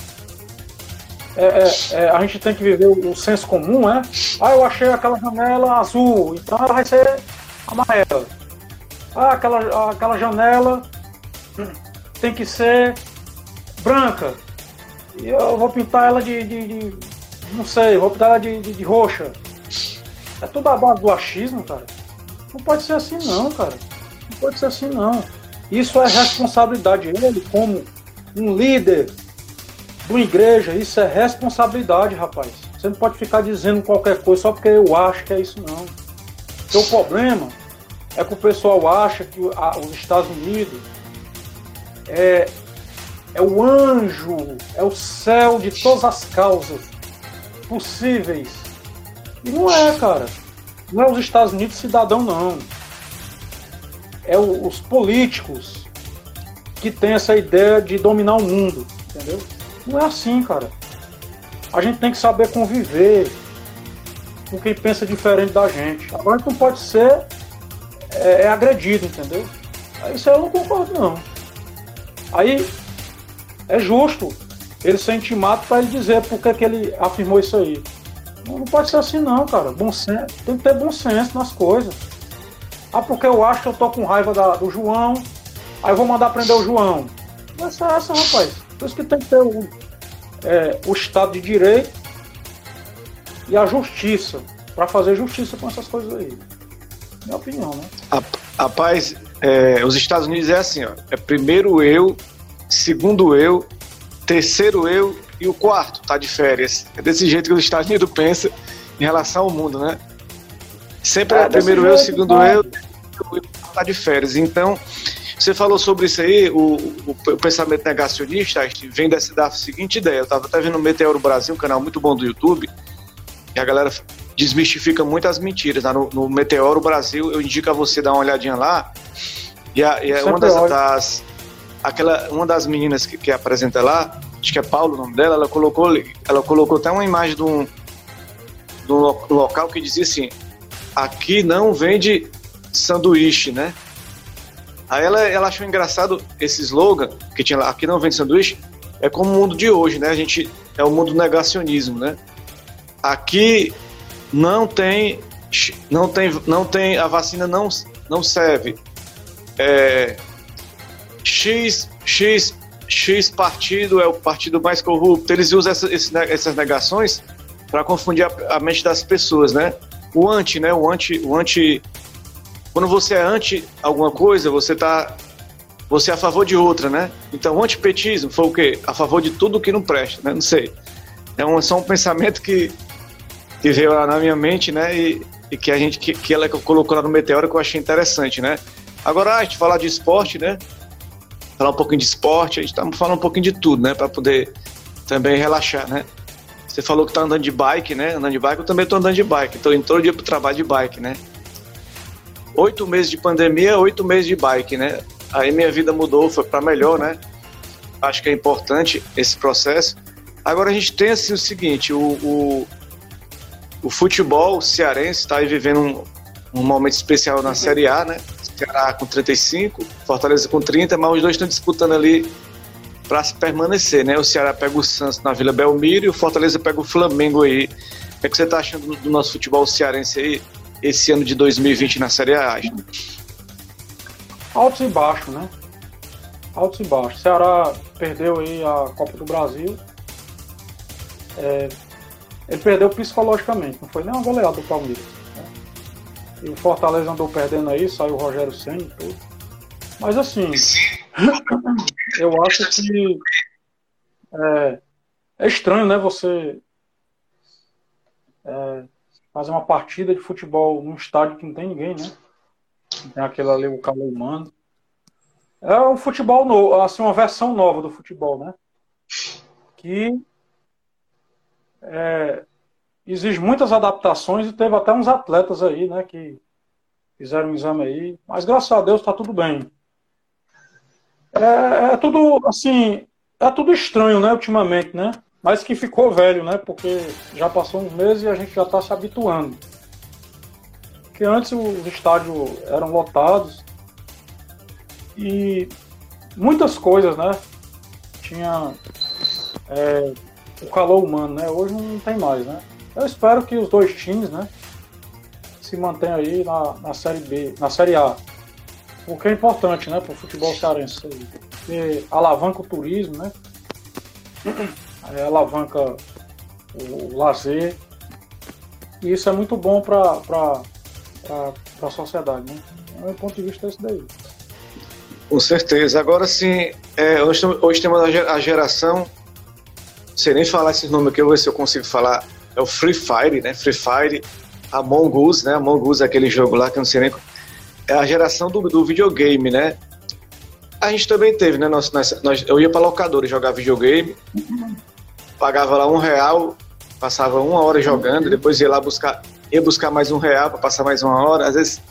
É, é, é, a gente tem que viver o, o, senso comum, é? Ah, eu achei aquela janela azul, então ela vai ser amarela. Ah, aquela, aquela janela tem que ser branca. E eu vou pintar ela de, de, de não sei, vou pintar ela de, de, de roxa. É tudo a base do achismo, cara. Não pode ser assim não, cara. Não pode ser assim não. Isso é responsabilidade. Ele, como um líder de uma igreja, isso é responsabilidade, rapaz. Você não pode ficar dizendo qualquer coisa só porque eu acho que é isso, não. O problema é que o pessoal acha que os Estados Unidos é, é o anjo, é o céu de todas as causas possíveis. E não é, cara. Não é os Estados Unidos cidadão, não. É o, os políticos que têm essa ideia de dominar o mundo, entendeu? Não é assim, cara. A gente tem que saber conviver com quem pensa diferente da gente. Agora a gente não pode ser é, é agredido, entendeu? Isso eu não concordo, não. Aí é justo ele ser intimado para ele dizer por que, que ele afirmou isso aí. Não, não, pode ser assim não, cara. Bom senso, tem que ter bom senso nas coisas. Ah, porque eu acho que eu tô com raiva da, do João, aí eu vou mandar prender o João. Não é essa, rapaz. Por isso que tem que ter o, é, o Estado de Direito e a justiça, para fazer justiça com essas coisas aí. Minha opinião, né? Rapaz, é, os Estados Unidos é assim, ó. É primeiro eu, segundo eu, terceiro eu e o quarto tá de férias. É desse jeito que os Estados Unidos pensa em relação ao mundo, né? Sempre é, é primeiro eu, segundo tá. eu, tá de férias. Então, você falou sobre isso aí, o, o, o pensamento negacionista vem dessa, da seguinte ideia. Eu estava até vendo o Meteoro Brasil, um canal muito bom do YouTube, e a galera desmistifica muitas mentiras. Né? No, no, Meteoro Brasil, eu indico a você dar uma olhadinha lá. E, a, e uma das, das, aquela, uma das meninas que, que apresenta lá, acho que é Paulo o nome dela, ela colocou, ela colocou até uma imagem de um, de um local que dizia assim: aqui não vende sanduíche, né? Aí ela, ela achou engraçado esse slogan que tinha lá, aqui não vende sanduíche, é como o mundo de hoje, né? A gente é o mundo do negacionismo, né? Aqui não tem não tem não tem a vacina não não serve. É, X X X partido é o partido mais corrupto. Eles usam essa, esse, essas negações para confundir a, a, mente das pessoas, né? O anti, né? O anti, o anti quando você é anti alguma coisa, você tá você é a favor de outra, né? Então, o antipetismo foi o quê? A favor de tudo que não presta, né? Não sei. É um, só um pensamento que, que veio lá na minha mente, né? E, e que a gente que, que ela colocou lá no Meteoro que eu achei interessante, né? Agora, a gente falar de esporte, né? Falar um pouquinho de esporte, a gente tá falando um pouquinho de tudo, né? Para poder também relaxar, né? Você falou que tá andando de bike, né? Andando de bike, eu também tô andando de bike. Tô indo todo dia pro trabalho de bike, né? oito meses de pandemia, oito meses de bike, né? Aí minha vida mudou, foi para melhor, né? Acho que é importante esse processo. Agora a gente tem assim o seguinte, o, o, o futebol cearense está vivendo um, um, momento especial na Série A, né? Ceará com 35, Fortaleza com 30, mas os dois estão disputando ali para se permanecer, né? O Ceará pega o Santos na Vila Belmiro e o Fortaleza pega o Flamengo aí. O que, é que você está achando do nosso futebol cearense aí? esse ano de 2020 na Série A? Altos e baixos, né? Altos e baixos. O Ceará perdeu aí a Copa do Brasil. É, ele perdeu psicologicamente, não foi nem uma goleada do Palmeiras. Né? E o Fortaleza andou perdendo aí, saiu o Rogério Senna e tudo. Mas assim, eu acho que é, é estranho, né? Você é, fazer uma partida de futebol num estádio que não tem ninguém, né? Tem aquele ali, o calor humano. É um futebol novo, assim, uma versão nova do futebol, né? Que é, exige muitas adaptações e teve até uns atletas aí, né, que fizeram um exame aí, mas graças a Deus está tudo bem. É, é, tudo, assim, é tudo estranho, né, ultimamente, né? mas que ficou velho, né? Porque já passou uns meses e a gente já está se habituando. Porque antes os estádios eram lotados e muitas coisas, né? Tinha é, o calor humano, né? Hoje não tem mais, né? Eu espero que os dois times, né? Se mantenham aí na, na Série B, na Série A. O que é importante, né? Para o futebol cearense. Porque alavanca o turismo, né? é, alavanca o lazer. E isso é muito bom para a sociedade. Né? É um ponto de vista esse daí. Com certeza. Agora sim, é, hoje, hoje temos a geração, sei nem falar esses nomes aqui, eu vou ver se eu consigo falar é o Free Fire, né? Free Fire, Among Us, né? Among Us aquele jogo lá que eu não sei nem. É a geração do, do videogame, né? A gente também teve, né? Nós, nós, nós eu ia pra locadora jogar videogame, pagava lá um real, passava uma hora jogando, depois ia lá buscar, ia buscar mais um real para passar mais uma hora. Às vezes,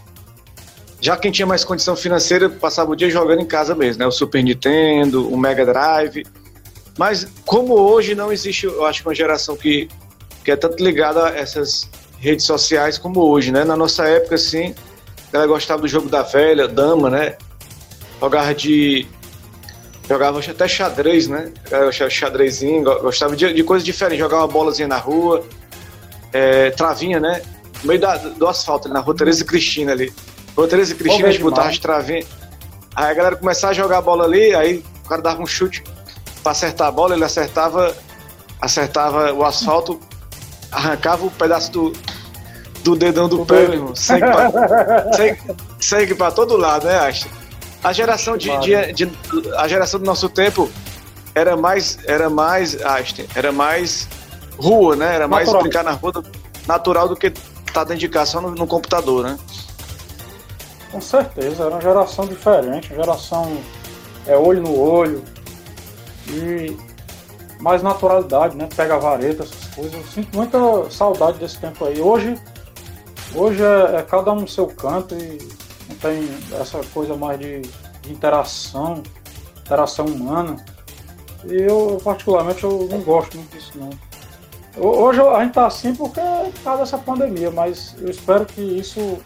já quem tinha mais condição financeira passava o dia jogando em casa mesmo, né? O Super Nintendo, o Mega Drive. Mas como hoje não existe, eu acho que uma geração que, que é tanto ligada a essas redes sociais como hoje, né? Na nossa época, assim, ela gostava do jogo da velha, dama, né? Jogava de. Jogava até xadrez, né? Xadrezinho, gostava de, de coisas diferentes, jogava uma bolazinha na rua, é, travinha, né? No meio da, do asfalto, na rua Tereza Cristina ali. Rua Tereza Cristina, a gente botava de travinha. Aí a galera começava a jogar a bola ali, aí o cara dava um chute para acertar a bola, ele acertava, acertava o asfalto, arrancava o um pedaço do, do dedão do pé, meu irmão. Sangue pra, sangue, sangue pra todo lado, né, Acha? A geração de, de, de, a geração do nosso tempo era mais era mais Einstein, era mais rua, né? Era mais natural. brincar na rua do, natural do que estar tá dentro de casa só no, no, computador, né? Com certeza, era uma geração diferente, uma geração é olho no olho e mais naturalidade, né? Pega vareta, essas coisas. Eu sinto muita saudade desse tempo aí. Hoje, hoje é, é cada um no seu canto e não tem essa coisa mais de, de interação, interação humana. E eu, particularmente, eu não gosto muito disso, não. Hoje a gente tá assim porque é por causa dessa pandemia, mas eu espero que isso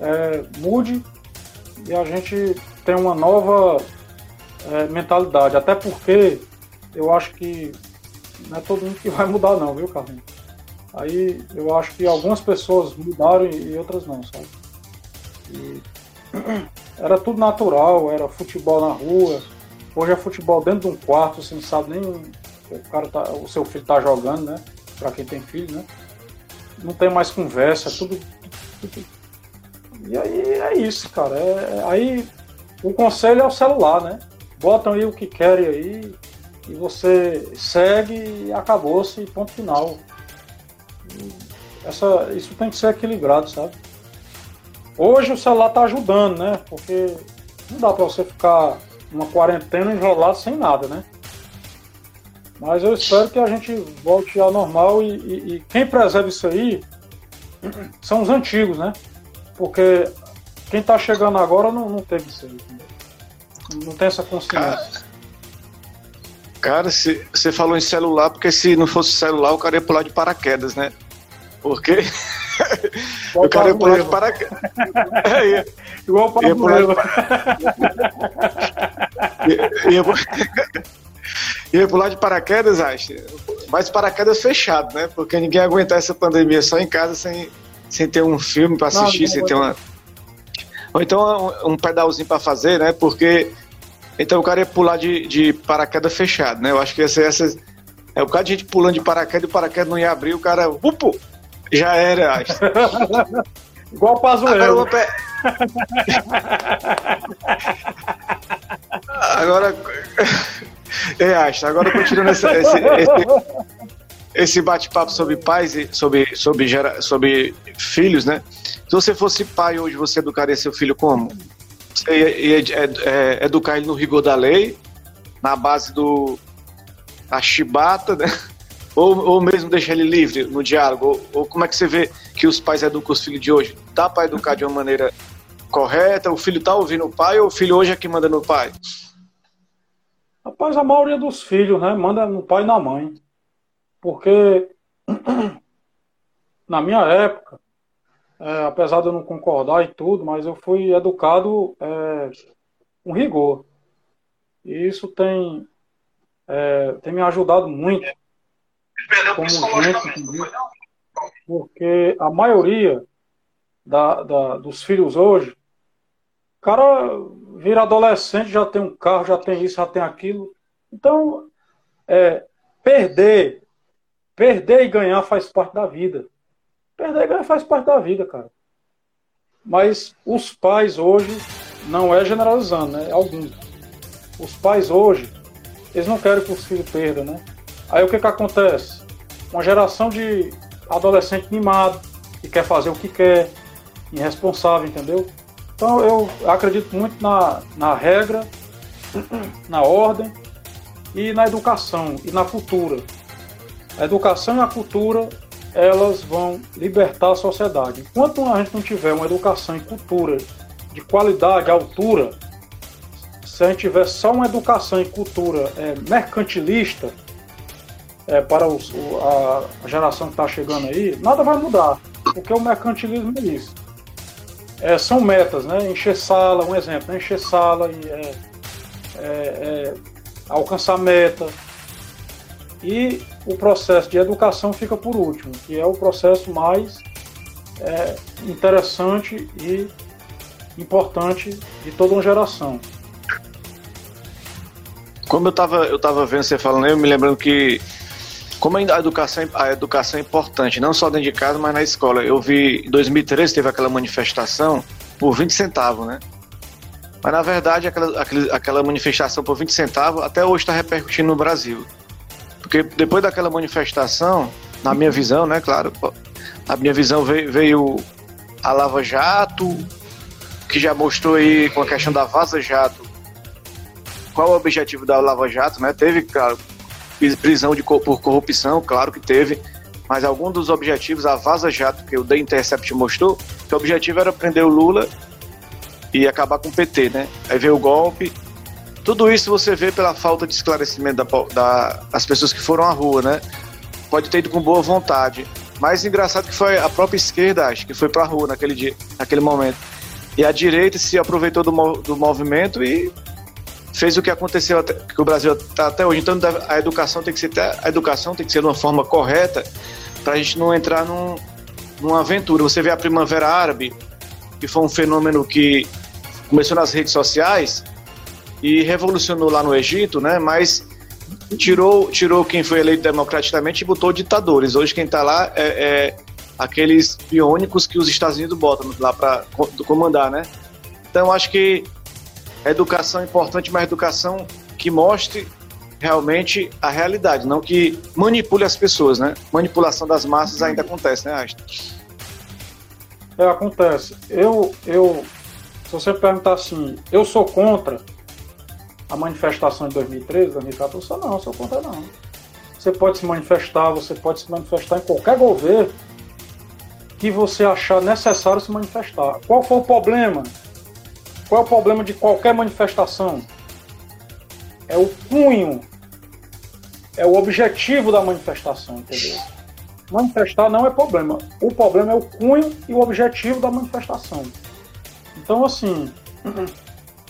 é, mude e a gente tenha uma nova é, mentalidade. Até porque eu acho que não é todo mundo que vai mudar não, viu, Carlinhos? Aí eu acho que algumas pessoas mudaram e outras não, sabe? E era tudo natural, era futebol na rua. Hoje é futebol dentro de um quarto, você não sabe nem o cara tá, o seu filho tá jogando, né? Para quem tem filho, né? Não tem mais conversa, tudo, tudo. E aí é isso, cara. É, é, aí o conselho é o celular, né? Botam aí o que querem aí e você segue e acabou-se, ponto final. Essa, isso tem que ser equilibrado, sabe? Hoje o celular tá ajudando, né? Porque não dá para você ficar uma quarentena enrolado sem nada, né? Mas eu espero que a gente volte ao normal e, e, e quem preserva isso aí são os antigos, né? Porque quem tá chegando agora não, não teve isso aí. Não tem essa consciência. Cara, você falou em celular, porque se não fosse celular, o cara ia pular de paraquedas, né? Porque o cara ia pular de paraquedas. É, Igual o ia pular de... ia, ia... ia pular de paraquedas, acho. Mas paraquedas fechado, né? Porque ninguém aguentar essa pandemia só em casa sem, sem ter um filme para assistir, não, não sem ter uma. Ou então um, um pedalzinho para fazer, né? Porque. Então o cara ia pular de, de paraquedas fechado, né? Eu acho que ia ser essa. É o cara de gente pulando de paraquedas e o paraquedas não ia abrir, o cara. Upo! Já era, acho. Igual o Pazuello. Agora, Agora é, acho. Agora continuando esse, esse, esse, esse bate-papo sobre pais e sobre, sobre, gera, sobre filhos, né? Se você fosse pai hoje, você educaria seu filho como? Você ia, ia é, educar ele no rigor da lei, na base do a chibata, né? Ou, ou mesmo deixar ele livre no diálogo? Ou, ou como é que você vê que os pais educam os filhos de hoje? Dá para educar de uma maneira correta? O filho tá ouvindo o pai ou o filho hoje é que manda no pai? Rapaz, a maioria dos filhos, né, manda no pai e na mãe. Porque na minha época, é, apesar de eu não concordar e tudo, mas eu fui educado é, com rigor. E isso tem, é, tem me ajudado muito. Como gente, porque a maioria da, da, dos filhos hoje cara vira adolescente, já tem um carro, já tem isso, já tem aquilo. Então, é, perder, perder e ganhar faz parte da vida. Perder e ganhar faz parte da vida, cara. Mas os pais hoje, não é generalizando, né? Alguns. Os pais hoje, eles não querem que os filhos perdam, né? Aí o que que acontece? uma geração de adolescente mimado, que quer fazer o que quer, irresponsável, entendeu? Então eu acredito muito na, na regra, na ordem e na educação e na cultura. A educação e a cultura elas vão libertar a sociedade. Enquanto a gente não tiver uma educação e cultura de qualidade, altura, se a gente tiver só uma educação e cultura é, mercantilista é, para os, a, a geração que está chegando aí, nada vai mudar, porque o mercantilismo é isso. É, são metas, né? Encher sala, um exemplo, né? encher sala é, é, é alcançar meta. E o processo de educação fica por último, que é o processo mais é, interessante e importante de toda uma geração. Como eu estava eu tava vendo você falando, eu me lembrando que como a educação, a educação é importante, não só dentro de casa, mas na escola. Eu vi em 2013 teve aquela manifestação por 20 centavos, né? Mas na verdade aquela, aquela manifestação por 20 centavos até hoje está repercutindo no Brasil. Porque depois daquela manifestação, na minha visão, né, claro, a minha visão veio, veio a Lava Jato, que já mostrou aí com a questão da Vaza Jato, qual o objetivo da Lava Jato, né? Teve, claro, prisão de, por corrupção, claro que teve, mas algum dos objetivos, a Vaza Jato, que o The Intercept mostrou, que o objetivo era prender o Lula e acabar com o PT, né? Aí veio o golpe, tudo isso você vê pela falta de esclarecimento da, da, das pessoas que foram à rua, né? Pode ter ido com boa vontade. Mas engraçado que foi a própria esquerda, acho, que foi pra rua naquele dia, naquele momento. E a direita se aproveitou do, do movimento e fez o que aconteceu até, que o Brasil está até hoje. Então a educação tem que ser a educação tem que ser de uma forma correta para a gente não entrar num, numa aventura. Você vê a Primavera Árabe, que foi um fenômeno que começou nas redes sociais e revolucionou lá no Egito, né? Mas tirou, tirou quem foi eleito democraticamente e botou ditadores. Hoje quem está lá é, é, aqueles piônicos que os Estados Unidos botam lá para comandar, né? Então acho que educação é importante, mas educação que mostre realmente a realidade, não que manipule as pessoas, né? Manipulação das massas ainda acontece, né, Ashton? É, acontece. Eu, eu, se você perguntar assim, eu sou contra a manifestação de 2013, 2014, eu não, sou contra não. Você pode se manifestar, você pode se manifestar em qualquer governo que você achar necessário se manifestar. Qual foi o problema? Qual é o problema de qualquer manifestação? É o cunho, é o objetivo da manifestação, entendeu? Manifestar não é problema. O problema é o cunho e o objetivo da manifestação. Então, assim,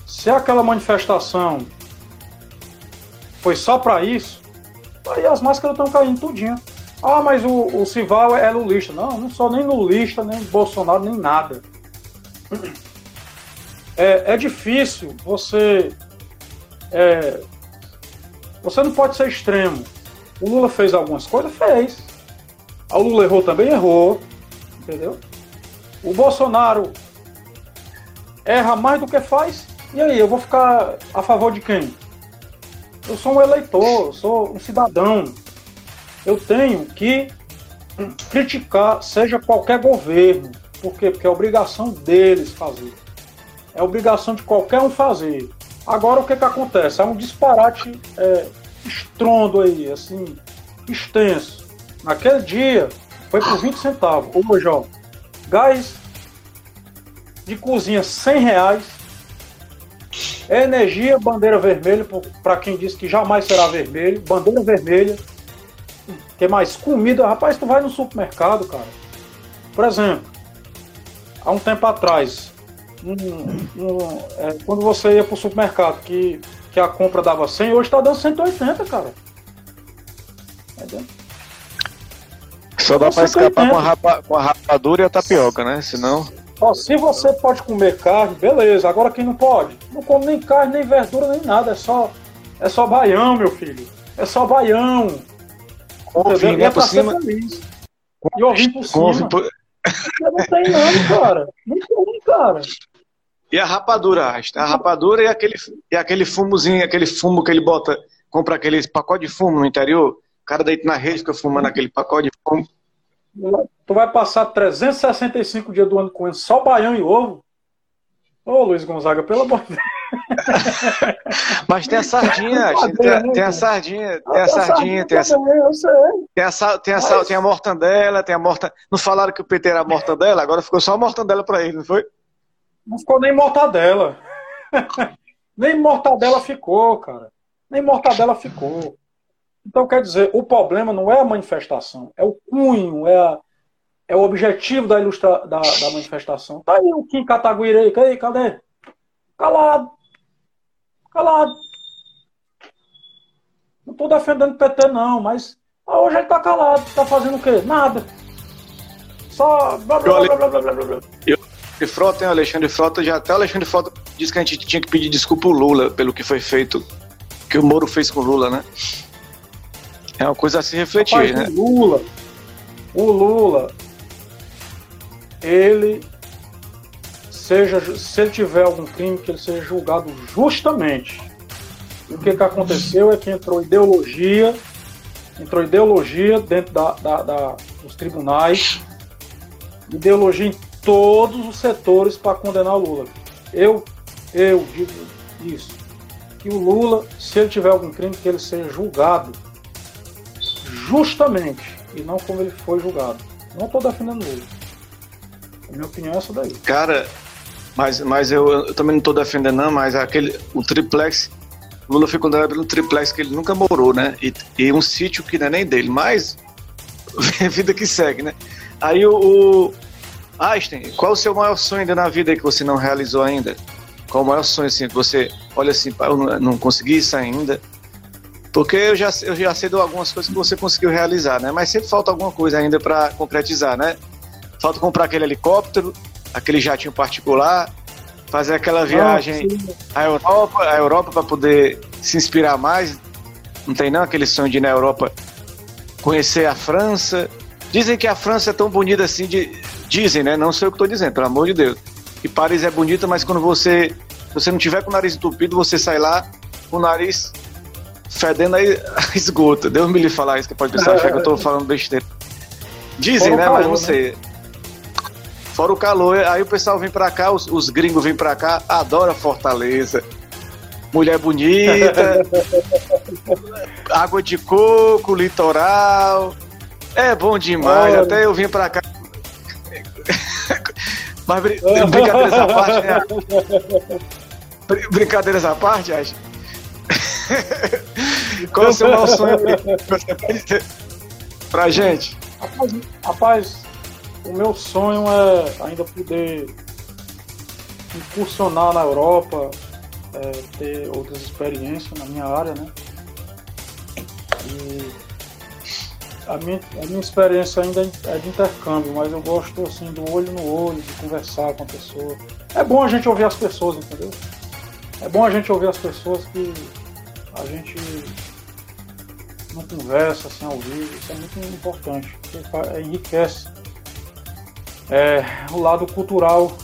se aquela manifestação foi só para isso, aí as máscaras estão caindo tudinho. Ah, mas o, o Cival é lulista. Não, não sou nem lulista, nem Bolsonaro, nem nada. É, é difícil você. É, você não pode ser extremo. O Lula fez algumas coisas? Fez. O Lula errou também? Errou. Entendeu? O Bolsonaro erra mais do que faz? E aí, eu vou ficar a favor de quem? Eu sou um eleitor, eu sou um cidadão. Eu tenho que criticar, seja qualquer governo. Por quê? Porque é obrigação deles fazer. É obrigação de qualquer um fazer. Agora o que, que acontece? É um disparate é, estrondo aí, assim, extenso. Naquele dia foi por 20 centavos. Hoje, ó, gás de cozinha 100 reais Energia, bandeira vermelha, para quem disse que jamais será vermelho. Bandeira vermelha. que mais? Comida. Rapaz, tu vai no supermercado, cara. Por exemplo, há um tempo atrás, um, um, é, quando você ia pro supermercado, que, que a compra dava 100, hoje tá dando 180, cara. Entendeu? Só dá para escapar com a, rapa, com a rapadura e a tapioca, né? Senão. Ó, se você pode comer carne, beleza. Agora quem não pode? Não come nem carne, nem verdura, nem nada. É só, é só baião, meu filho. É só baião. Ovinho, né, por cima. Feliz. E por cima. Por... Não tem nada, cara. Não tem, cara. E a rapadura, Rasta? A rapadura e aquele, e aquele fumozinho, aquele fumo que ele bota, compra aquele pacote de fumo no interior, O cara deita na rede, fica fumando aquele pacote de fumo. Tu vai passar 365 dias do ano com só baião e ovo? Ô, Luiz Gonzaga, pelo amor de Deus. Mas tem a sardinha, tem, a, tem a sardinha, tem a sardinha, tem a, tem a, tem a, tem a mortandela, tem a morta. Não falaram que o PT era mortandela, agora ficou só a mortandela pra ele, não foi? Não ficou nem mortadela. nem mortadela ficou, cara. Nem mortadela ficou. Então, quer dizer, o problema não é a manifestação, é o cunho, é, a, é o objetivo da, ilustra, da, da manifestação. Tá aí o Kim Kataguiri, cadê? cadê? Calado. Calado. Não estou defendendo o PT, não, mas hoje ele está calado. Está fazendo o quê? Nada. Só. Blá, blá, blá, blá, blá, blá, blá. Eu, Frota, hein, Alexandre Frota, já até o Alexandre Frota disse que a gente tinha que pedir desculpa ao Lula pelo que foi feito, que o Moro fez com o Lula, né? É uma coisa a se refletir, Rapaz, né? O Lula, o Lula, ele seja, se ele tiver algum crime, que ele seja julgado justamente. E o que, que aconteceu é que entrou ideologia, entrou ideologia dentro da, da, da, dos tribunais, ideologia em todos os setores para condenar o Lula. Eu, eu digo isso, que o Lula, se ele tiver algum crime, que ele seja julgado justamente e não como ele foi julgado. Não estou defendendo o Lula. Minha opinião é essa daí. Cara, mas, mas eu, eu também não estou defendendo, não, mas aquele, o triplex, Lula foi condenado pelo triplex que ele nunca morou, né? E, e um sítio que não é nem dele, mas vida que segue, né? Aí o, o Einstein, qual o seu maior sonho ainda na vida que você não realizou ainda? Qual o maior sonho assim que você olha assim, eu não, não consegui isso ainda? Porque eu já, eu já sei de algumas coisas que você conseguiu realizar, né? Mas sempre falta alguma coisa ainda para concretizar, né? Falta comprar aquele helicóptero, aquele jatinho particular, fazer aquela viagem à Europa, à Europa para poder se inspirar mais. Não tem não aquele sonho de ir na Europa conhecer a França. Dizem que a França é tão bonita assim de dizem, né? Não sei o que estou dizendo, pelo amor de Deus. E Paris é bonita, mas quando você você não tiver com o nariz entupido, você sai lá com o nariz fedendo a esgoto. Deus me livre falar isso, que pode pensar que eu estou falando besteira. Dizem, né? mas não né? sei. Fora o calor, aí o pessoal vem pra cá, os, os gringos vêm pra cá, adora Fortaleza. Mulher bonita, água de coco, litoral. É bom demais, Olha. até eu vim pra cá. Mas br brincadeiras à parte, né? Br brincadeiras à parte, acho. Qual é o seu maior sonho pra gente? Rapaz, rapaz o meu sonho é ainda poder incursionar na Europa, é, ter outras experiências na minha área, né? E a minha, a minha experiência ainda é de intercâmbio, mas eu gosto assim do olho no olho, de conversar com a pessoa. É bom a gente ouvir as pessoas, entendeu? É bom a gente ouvir as pessoas que a gente não conversa assim ao vivo, isso é muito importante, porque enriquece é, o lado cultural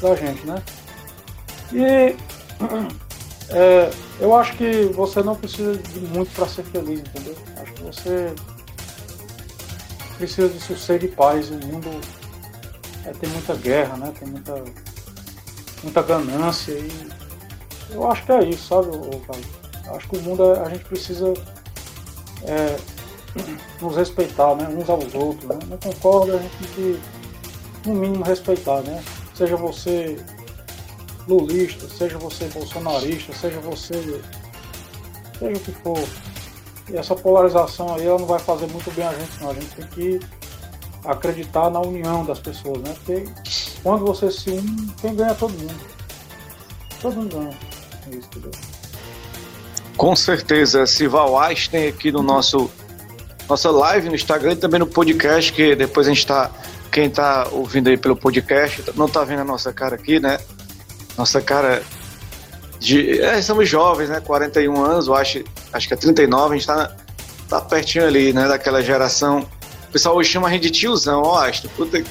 da gente, né? E é, eu acho que você não precisa de muito para ser feliz, entendeu? Acho que você precisa de sossego e paz. O mundo é, tem muita guerra, né? Tem muita, muita ganância e eu acho que é isso, sabe, cara? Acho que o mundo a gente precisa é, nos respeitar, né? Uns aos outros, né? Não concordo, a gente tem que no mínimo respeitar, né? Seja você lulista, seja você bolsonarista, seja você seja o que for. E essa polarização aí ela não vai fazer muito bem a gente, não. A gente tem que acreditar na união das pessoas, né? Porque quando você se une, quem ganha é todo mundo. Todo mundo ganha. É isso, entendeu? Com certeza, Sival Einstein aqui no nosso nossa live no Instagram e também no podcast, que depois a gente está quem está ouvindo aí pelo podcast não está vendo a nossa cara aqui, né? Nossa cara de. É, somos jovens, né? 41 anos, eu acho, acho que é 39, a gente está tá pertinho ali, né? Daquela geração. O pessoal hoje chama a gente de tiozão, ó, acho. Puta,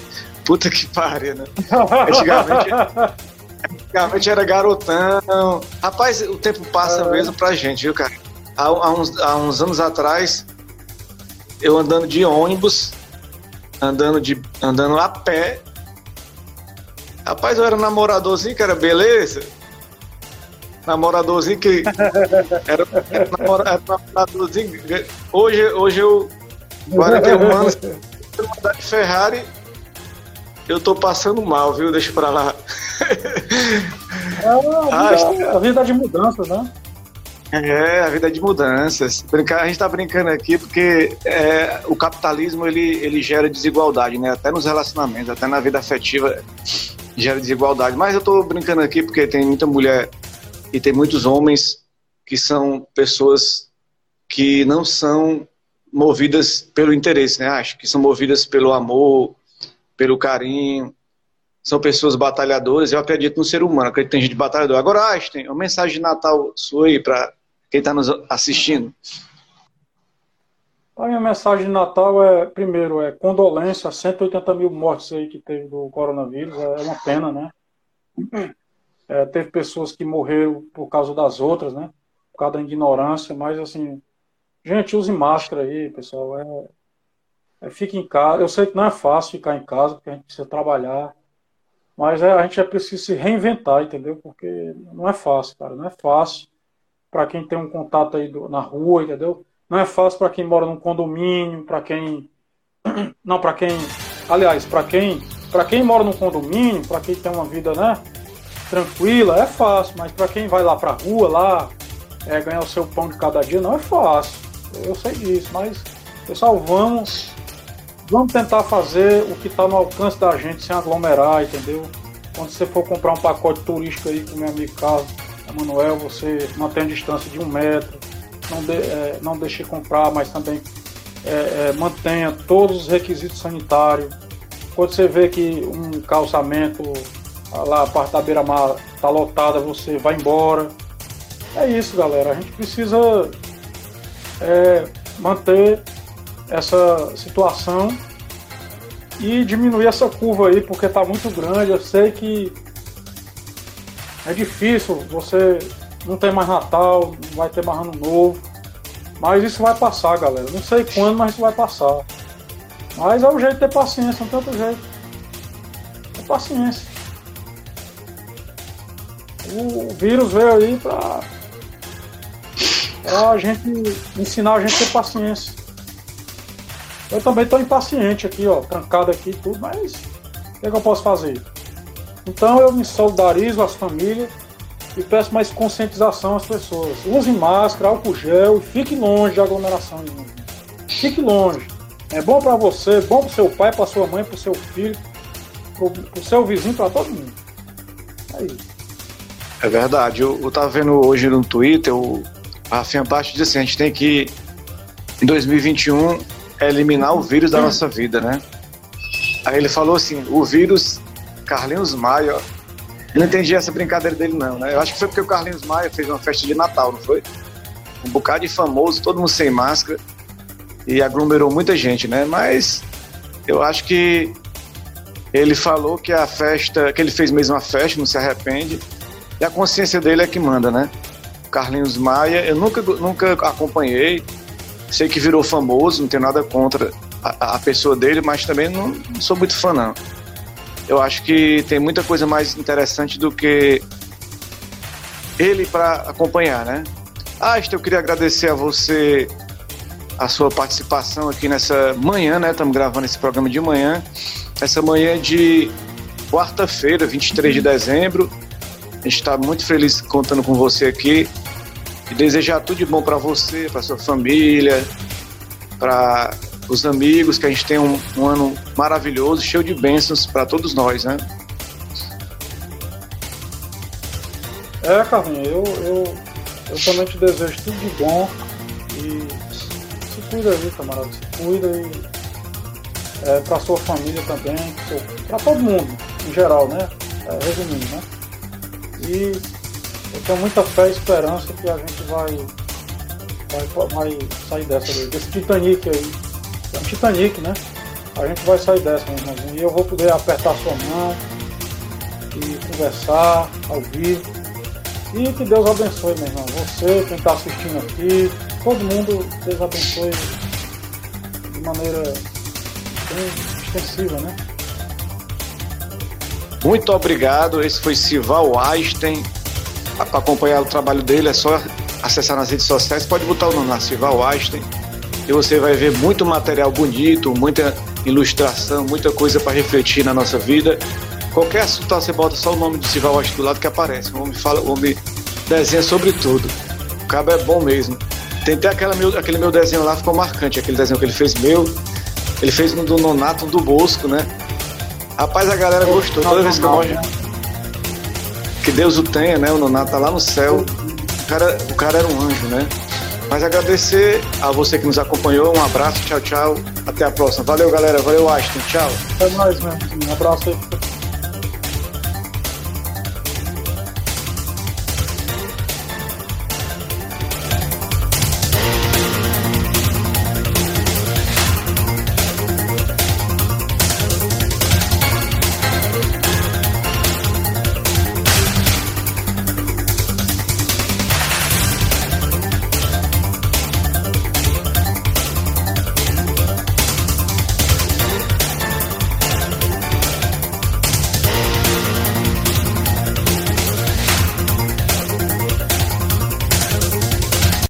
puta que pariu, né? Antigamente, antigamente era garotão. Rapaz, o tempo passa é. mesmo pra gente, viu, cara? Há, há, uns, há uns anos atrás, eu andando de ônibus, andando, de, andando a pé. Rapaz, eu era namoradorzinho, que era beleza. Namoradorzinho que. Era, era, namoradorzinho. Hoje, hoje eu. 41 anos, andar de Ferrari, eu tô passando mal, viu? Deixa pra lá. É a, vida, a vida de mudança, né? É, a vida é de mudanças. A gente está brincando aqui porque é, o capitalismo ele, ele gera desigualdade, né? Até nos relacionamentos, até na vida afetiva gera desigualdade. Mas eu estou brincando aqui porque tem muita mulher e tem muitos homens que são pessoas que não são movidas pelo interesse, né? Acho que são movidas pelo amor, pelo carinho. São pessoas batalhadoras. Eu acredito no ser humano, acredito que tem gente batalhadora. Agora, Einstein, uma mensagem de Natal sua aí para quem está nos assistindo? A minha mensagem de Natal é, primeiro, é condolência, 180 mil mortes aí que teve do coronavírus, é uma pena, né? É, teve pessoas que morreram por causa das outras, né? Por causa da ignorância, mas assim, gente, use máscara aí, pessoal. É, é, fique em casa. Eu sei que não é fácil ficar em casa, porque a gente precisa trabalhar, mas é, a gente é preciso se reinventar, entendeu? Porque não é fácil, cara, não é fácil para quem tem um contato aí do, na rua, entendeu? Não é fácil para quem mora num condomínio, para quem não para quem, aliás, para quem, para quem mora num condomínio, para quem tem uma vida, né, tranquila, é fácil, mas para quem vai lá para rua lá, é, ganhar o seu pão de cada dia, não é fácil. Eu sei disso, mas pessoal, vamos vamos tentar fazer o que está no alcance da gente sem aglomerar, entendeu? Quando você for comprar um pacote turístico aí com meu amigo Carlos, Emanuel, você mantém a distância de um metro, não, de, é, não deixe comprar, mas também é, é, mantenha todos os requisitos sanitários. Quando você vê que um calçamento lá a parte da beira-mar está lotada, você vai embora. É isso, galera. A gente precisa é, manter essa situação e diminuir essa curva aí, porque está muito grande. Eu sei que é difícil, você não tem mais Natal, não vai ter mais ano novo. Mas isso vai passar, galera. Não sei quando, mas isso vai passar. Mas é o jeito de ter paciência, não tem outro jeito. É paciência. O vírus veio aí pra, pra gente ensinar a gente a ter paciência. Eu também tô impaciente aqui, ó, trancado aqui e tudo, mas o que, é que eu posso fazer? Então eu me solidarizo às famílias e peço mais conscientização às pessoas. Use máscara, álcool gel e fique longe de aglomeração. Fique longe. É bom para você, bom para seu pai, para sua mãe, para seu filho, para o seu vizinho, para todo mundo. É isso. É verdade. Eu, eu tava vendo hoje no Twitter, o Rafinha Baixo disse assim, a gente tem que, em 2021, eliminar o vírus da nossa vida, né? Aí ele falou assim, o vírus Carlinhos Maia. Eu não entendi essa brincadeira dele, não, né? Eu acho que foi porque o Carlinhos Maia fez uma festa de Natal, não foi? Um bocado de famoso, todo mundo sem máscara. E aglomerou muita gente, né? Mas eu acho que ele falou que a festa, que ele fez mesmo a festa, não se arrepende. E a consciência dele é que manda, né? Carlinhos Maia, eu nunca, nunca acompanhei. Sei que virou famoso, não tenho nada contra a, a pessoa dele, mas também não, não sou muito fã, não eu acho que tem muita coisa mais interessante do que ele para acompanhar, né? Ah, eu queria agradecer a você a sua participação aqui nessa manhã, né? Estamos gravando esse programa de manhã. Essa manhã de quarta-feira, 23 de dezembro. A gente está muito feliz contando com você aqui. E desejar tudo de bom para você, para sua família, para os amigos, que a gente tenha um, um ano maravilhoso, cheio de bênçãos para todos nós, né? É, Carlinhos, eu, eu, eu também te desejo tudo de bom e se cuida aí, camarada, se cuida e é, para sua família também, para todo mundo, em geral, né? É, resumindo, né? E eu tenho muita fé e esperança que a gente vai, vai, vai sair dessa, desse Titanic aí é um Titanic, né? A gente vai sair dessa, meu irmãozinho. E eu vou poder apertar sua mão e conversar ao vivo. E que Deus abençoe, meu irmão. Você, quem está assistindo aqui, todo mundo, Deus abençoe maneira bem extensiva, né? Muito obrigado. Esse foi Sival Einstein. Para acompanhar o trabalho dele é só acessar nas redes sociais. Pode botar o nome lá, Sival Einstein. E você vai ver muito material bonito, muita ilustração, muita coisa para refletir na nossa vida. Qualquer assunto você bota só o nome de Sival Einstein do lado que aparece. O homem, fala, o homem desenha sobre tudo. O cabo é bom mesmo. Tem até aquela meu, aquele meu desenho lá, ficou marcante. Aquele desenho que ele fez meu. Ele fez um do Nonato, um do Bosco, né? Rapaz, a galera gostou. Toda vez que eu mostro. Que Deus o tenha, né? O Nonato tá lá no céu. O cara, o cara era um anjo, né? Mas agradecer a você que nos acompanhou. Um abraço, tchau, tchau. Até a próxima. Valeu, galera. Valeu, Ashton. Tchau. É nóis, mano. Um abraço aí.